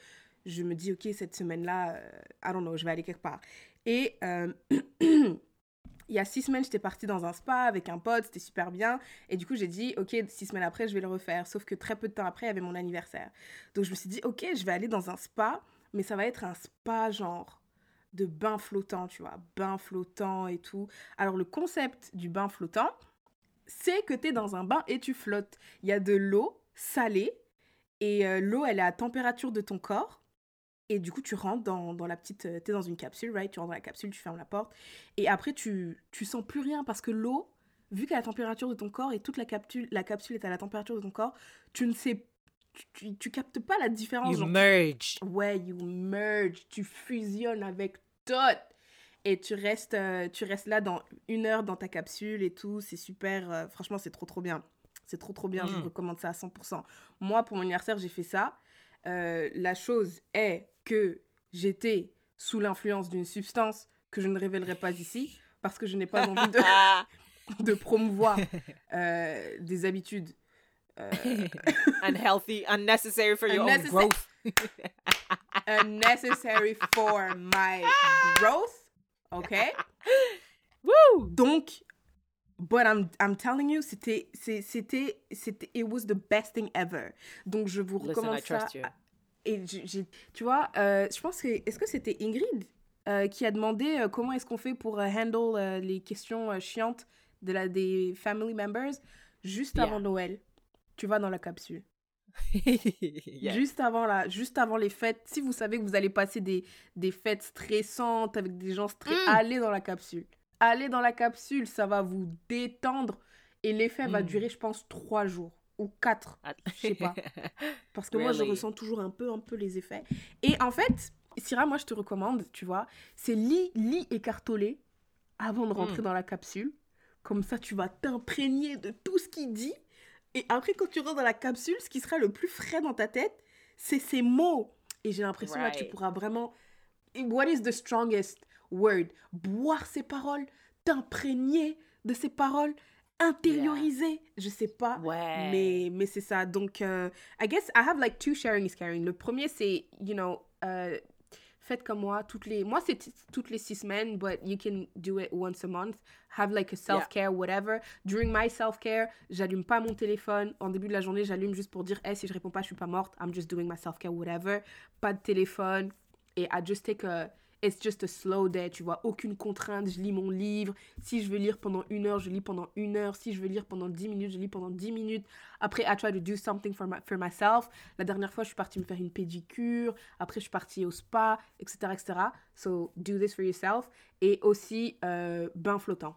je me dis ok cette semaine-là, euh, I don't know, je vais aller quelque part. Et euh, il y a six semaines, j'étais partie dans un spa avec un pote, c'était super bien. Et du coup, j'ai dit, ok, six semaines après, je vais le refaire. Sauf que très peu de temps après, il y avait mon anniversaire. Donc, je me suis dit, ok, je vais aller dans un spa, mais ça va être un spa genre de bain flottant, tu vois, bain flottant et tout. Alors, le concept du bain flottant, c'est que tu es dans un bain et tu flottes. Il y a de l'eau salée et euh, l'eau, elle est à température de ton corps. Et du coup, tu rentres dans, dans la petite... Tu es dans une capsule, right Tu rentres dans la capsule, tu fermes la porte. Et après, tu, tu sens plus rien parce que l'eau, vu qu'à la température de ton corps et toute la capsule, la capsule est à la température de ton corps, tu ne sais tu, tu, captes pas la différence. You merge. Ouais, you merge. Tu fusionnes avec tout. Et tu restes, euh, tu restes là dans une heure dans ta capsule et tout. C'est super. euh, franchement, c'est trop, trop bien. C'est trop, trop bien. Je Mm. vous recommande ça à 100%. Moi, pour mon anniversaire, j'ai fait ça. Euh, la chose est que j'étais sous l'influence d'une substance que je ne révélerai pas ici parce que je n'ai pas envie de, de promouvoir euh, des habitudes. euh, unhealthy, unnecessary for your own Unnecessary- growth. unnecessary for my growth. Okay? Woo! Donc, but I'm, I'm telling you, c'était, c'était, c'était, it was the best thing ever. Donc, je vous Listen, recommande I ça. trust you. Et j'ai, tu vois, euh, je pense que, est-ce que c'était Ingrid euh, qui a demandé euh, comment est-ce qu'on fait pour handle les questions chiantes de la, des family members juste Yeah. avant Noël? Tu vas dans la capsule. Yeah. Juste avant la, juste avant les fêtes, si vous savez que vous allez passer des, des fêtes stressantes avec des gens stressés, Mm. allez dans la capsule. Allez dans la capsule, ça va vous détendre et l'effet va Mm. durer, je pense, trois jours ou quatre, Ah. je sais pas. parce que moi je ressens toujours un peu, un peu les effets. Et en fait, Syrah, moi je te recommande, tu vois, c'est lit, lit écartolé avant de rentrer Mm. dans la capsule. Comme ça, tu vas t'imprégner de tout ce qu'il dit. Et après, quand tu rentres dans la capsule, ce qui sera le plus frais dans ta tête, c'est ces mots. Et j'ai l'impression là, tu Right. pourras vraiment. What is the strongest word? Boire ces paroles, t'imprégner de ces paroles, intérioriser. Je sais pas. Ouais. Mais, mais c'est ça. Donc, euh, I guess I have like two sharing is caring. Le premier, c'est, you know, euh, faites comme moi. Toutes les, moi, c'est toutes les six semaines, but you can do it once a month. Have like a self-care, whatever. During my self-care, j'allume pas mon téléphone. En début de la journée, j'allume juste pour dire, hey, si je réponds pas, je suis pas morte. I'm just doing my self-care, whatever. Pas de téléphone. Et I just take a... It's just a slow day, tu vois. Aucune contrainte. Je lis mon livre. Si je veux lire pendant une heure, je lis pendant une heure. Si je veux lire pendant dix minutes, je lis pendant dix minutes. Après, I try to do something for, my, for myself. La dernière fois, je suis partie me faire une pédicure. Après, je suis partie au spa, etc., etc. So, do this for yourself. Et aussi, euh, bain flottant.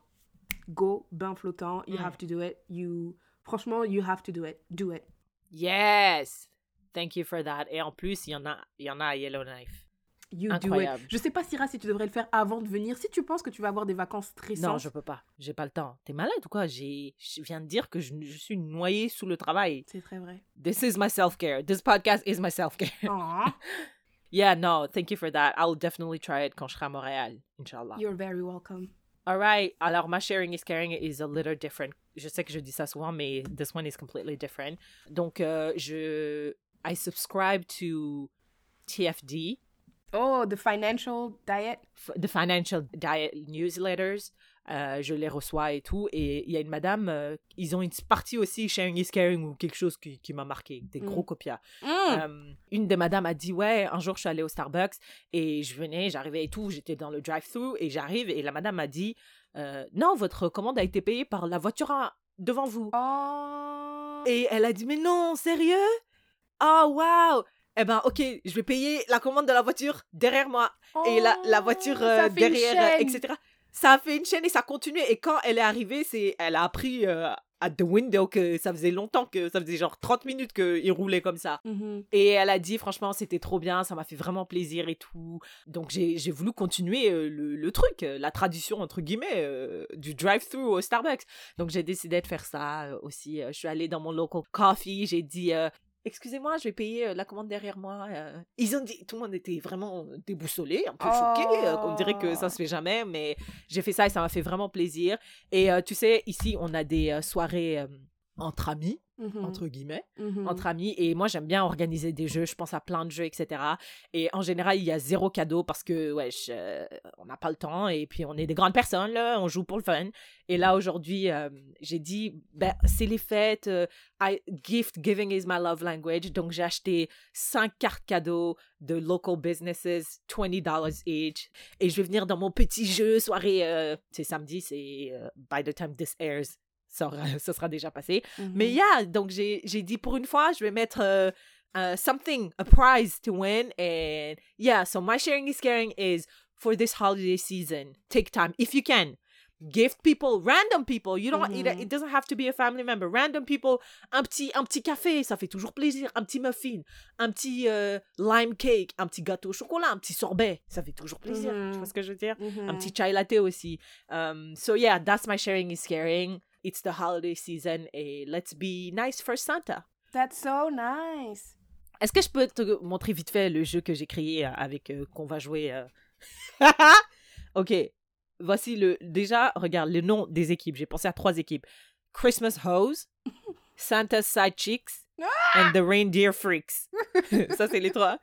Go, bain flottant. You Mm. have to do it. You... Franchement, you have to do it. Do it. Yes. Thank you for that. Et en plus, il y en a, il y en a à Yellowknife. You do Incroyable. it. Je sais pas, Syrah, si tu devrais le faire avant de venir. Si tu penses que tu vas avoir des vacances stressantes. Non, je peux pas. J'ai pas le temps. T'es malade ou quoi? J'ai, je viens de dire que je, je suis noyée sous le travail. C'est très vrai. This is my self care. This podcast is my self care. Aw, yeah, no, thank you for that. I'll definitely try it quand je serai à Montréal, inshallah. you're very welcome. All right. Alors, ma sharing is caring is a little different. Je sais que je dis ça souvent, mais this one is completely different. Donc, euh, je, I subscribe to TFD, Oh, the financial diet? the financial diet newsletters. Euh, je les reçois et tout. Et il y a une madame, euh, ils ont une partie aussi, sharing is caring ou quelque chose qui, qui m'a marqué, des Mm. gros copias. Mm. Euh, une des madames a dit ouais un jour je suis allée au Starbucks et je venais j'arrivais et tout j'étais dans le drive-thru et j'arrive et la madame a dit non votre commande a été payée par la voiture à- devant vous Oh. et elle a dit mais non sérieux? Oh waouh eh ben ok je vais payer la commande de la voiture derrière moi et la, la voiture Oh, euh, derrière euh, etc ça a fait une chaîne et ça continuait et quand elle est arrivée c'est elle a appris euh, à the window que ça faisait longtemps que ça faisait genre 30 minutes qu'il roulait comme ça Mhm. et elle a dit, franchement, c'était trop bien, ça m'a fait vraiment plaisir et tout. Donc j'ai j'ai voulu continuer euh, le, le truc, euh, la tradition, entre guillemets, euh, du drive-thru au Starbucks. Donc j'ai décidé de faire ça euh, aussi. Euh, je suis allée dans mon local coffee, j'ai dit... Excusez-moi, je vais payer euh, la commande derrière moi. euh. Ils ont dit, tout le monde était vraiment déboussolé, un peu choqué. euh, on dirait que ça se fait jamais, mais j'ai fait ça et ça m'a fait vraiment plaisir. Et tu sais, ici, on a des soirées entre amis, Mhm. entre guillemets Mhm. entre amis. Et moi j'aime bien organiser des jeux. Je pense à plein de jeux etc et en général il y a zéro cadeau parce que ouais on n'a pas le temps. Et puis on est des grandes personnes là. On joue pour le fun. Et là aujourd'hui euh, j'ai dit ben c'est les fêtes euh, I, gift giving is my love language. Donc j'ai acheté cinq cartes cadeaux de local businesses 20 dollars each. Et je vais venir dans mon petit jeu soirée euh, c'est samedi c'est euh, by the time this airs ça, aura- ça sera déjà passé. Mais yeah, donc j'ai dit pour une fois, je vais mettre euh, euh, something, a prize to win. And yeah, so my sharing is caring is for this holiday season. Take time if you can. Gift people, random people. You don't. it- Mhm. It, doesn't have to be a family member. Random people. Un petit, un petit café, ça fait toujours plaisir. Un petit muffin, un petit euh, lime cake, un petit gâteau au chocolat, un petit sorbet, ça fait toujours plaisir. Tu Mhm. vois ce que je veux dire? Un petit chai latte aussi. Um, so yeah, that's my sharing is caring. It's the holiday season et let's be nice for Santa. That's so nice. Est-ce que je peux te montrer vite fait le jeu que j'ai créé euh, avec euh, qu'on va jouer euh? Ok, voici le. Déjà, regarde le nom des équipes. J'ai pensé à trois équipes Christmas Hose, Santa's Side Chicks and the Reindeer Freaks. ça, c'est les trois.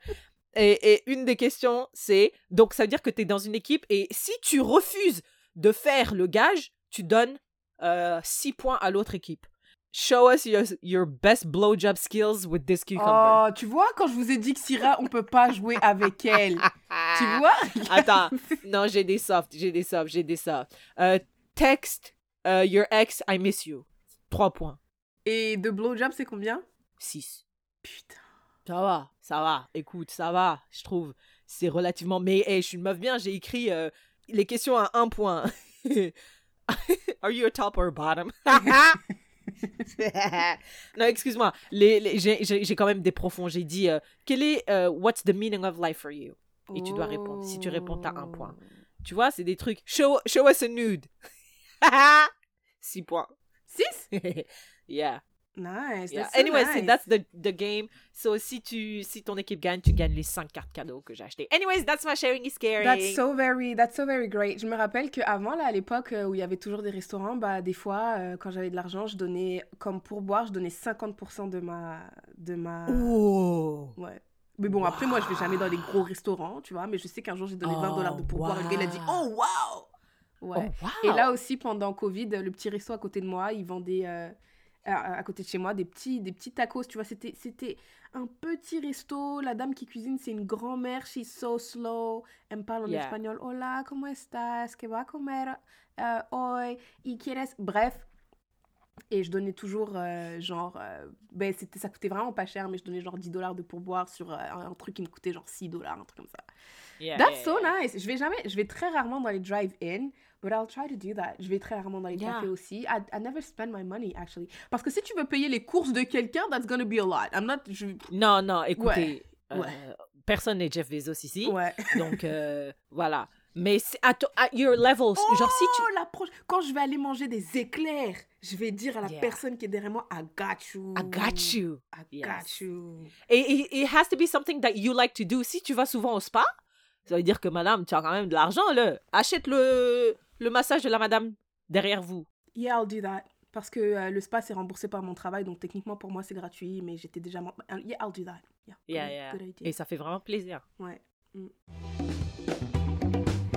Et, et une des questions, c'est donc ça veut dire que tu es dans une équipe et si tu refuses de faire le gage, tu donnes 6 points à l'autre équipe. Show us your, your best blowjob skills with this cucumber. Oh, tu vois, quand je vous ai dit que Syrah, on peut pas jouer avec elle. tu vois? Attends, non, j'ai des softs, j'ai des softs, j'ai des softs. Euh, text euh, your ex, I miss you. 3 points. Et de blowjob, c'est combien? 6. Putain. Ça va, ça va. Écoute, ça va, je trouve. C'est relativement. Mais hey, je suis une meuf bien, j'ai écrit euh, les questions à un point. Are you a top or a bottom? non, excuse-moi. Les, les- j'ai- quand même des profonds. J'ai dit, euh, quel est, euh, what's the meaning of life for you? Et tu dois répondre. Si tu réponds, t'as un point. Tu vois, c'est des trucs. Show, show us a nude. 6 points. 6 yeah. Nice. Yeah. That's so Anyways, nice. that's the, the game. So, si, tu, si ton équipe gagne, tu gagnes les 5 cartes cadeaux que j'ai achetées. Anyways, that's my sharing is scary. That's so very, that's so very great. Je me rappelle qu'avant, là, à l'époque euh, où il y avait toujours des restaurants, bah, des fois, euh, quand j'avais de l'argent, je donnais, comme pourboire, je donnais 50% de ma, de ma, Oh. ouais. Mais bon, après, moi, je vais jamais dans des gros restaurants, tu vois, mais je sais qu'un jour, j'ai donné 20 dollars de Oh, pourboire et le gars, il a dit, oh, wow! Ouais. Oh, wow. Et là aussi, pendant Covid, le petit resto à côté de moi, ils vendaient euh, à, côté de chez moi des petits, des petits tacos. Tu vois, c'était, c'était un petit resto. La dame qui cuisine, c'est une grand-mère. She's so slow. Elle me parle en Yeah. espagnol. Hola, ¿cómo estás? ¿Qué va a comer euh, hoy? ¿Y quieres? Bref. Et je donnais toujours, euh, genre, euh, ben, c'était, ça coûtait vraiment pas cher, mais je donnais genre 10 dollars de pourboire sur euh, un, truc qui me coûtait genre 6 dollars, un truc comme ça. Yeah, That's yeah, so nice. Je vais jamais, je vais très rarement dans les drive-in, but I'll try to do that. Je vais très rarement dans les Yeah. cafés aussi. I, I never spend my money actually. Parce que si tu veux payer les courses de quelqu'un, that's gonna be a lot. I'm not. Je... Non, non, écoutez. Ouais. euh, Personne n'est Jeff Bezos ici. Ouais. Donc, euh, voilà. Mais à, your level, genre si tu... Oh, la. Quand je vais aller manger des éclairs, je vais dire à la Yeah. personne qui est derrière moi, I got you. I got you. I Yes. got you. Et it, it has to be something that you like to do. Si tu vas souvent au spa, ça veut dire que madame, tu as quand même de l'argent, là. Achète le, le massage de la madame derrière vous. Yeah, I'll do that. Parce que euh, le spa, c'est remboursé par mon travail, donc techniquement pour moi, c'est gratuit, mais j'étais déjà. Yeah, I'll do that. Yeah, Yeah, good- yeah. good idea. Et ça fait vraiment plaisir. Ouais.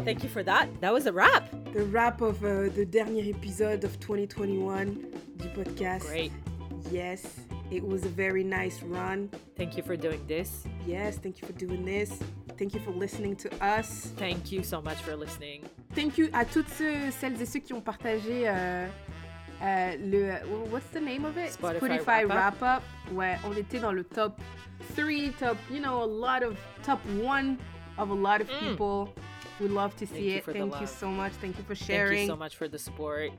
Thank you for that. That was a wrap. The wrap of uh, the dernier épisode of 2021 du podcast. Great. Yes, it was a very nice run. Thank you for doing this. Yes, thank you for doing this. Thank you for listening to us. Thank you so much for listening. Thank you à toutes ceux, celles et ceux qui ont partagé euh, euh, le. What's the name of it? Spotify Wrap Up. Ouais, on était dans le top 3, top, you know, a lot of, top 1 of a lot of Mm. people. We love to see you it. Thank you love. so much. Thank you for sharing. Thank you so much for the support.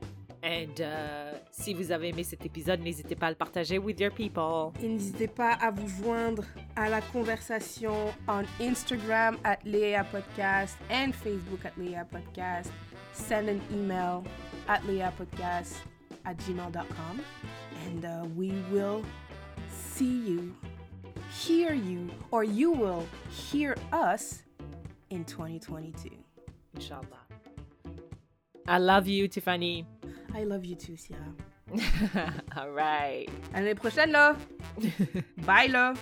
And uh, si vous avez aimé cet épisode, n'hésitez pas à le partager with your people. Et n'hésitez pas à vous joindre à la conversation on Instagram at Léa Podcast and Facebook at Léa Podcast. Send an email at Léa Podcast at gmail.com. And uh, we will see you, hear you, or you will hear us in 2022. Inshallah. I love you, Tiffany. I love you too, Sierra. All right. À l'année prochaine, là! Bye, là!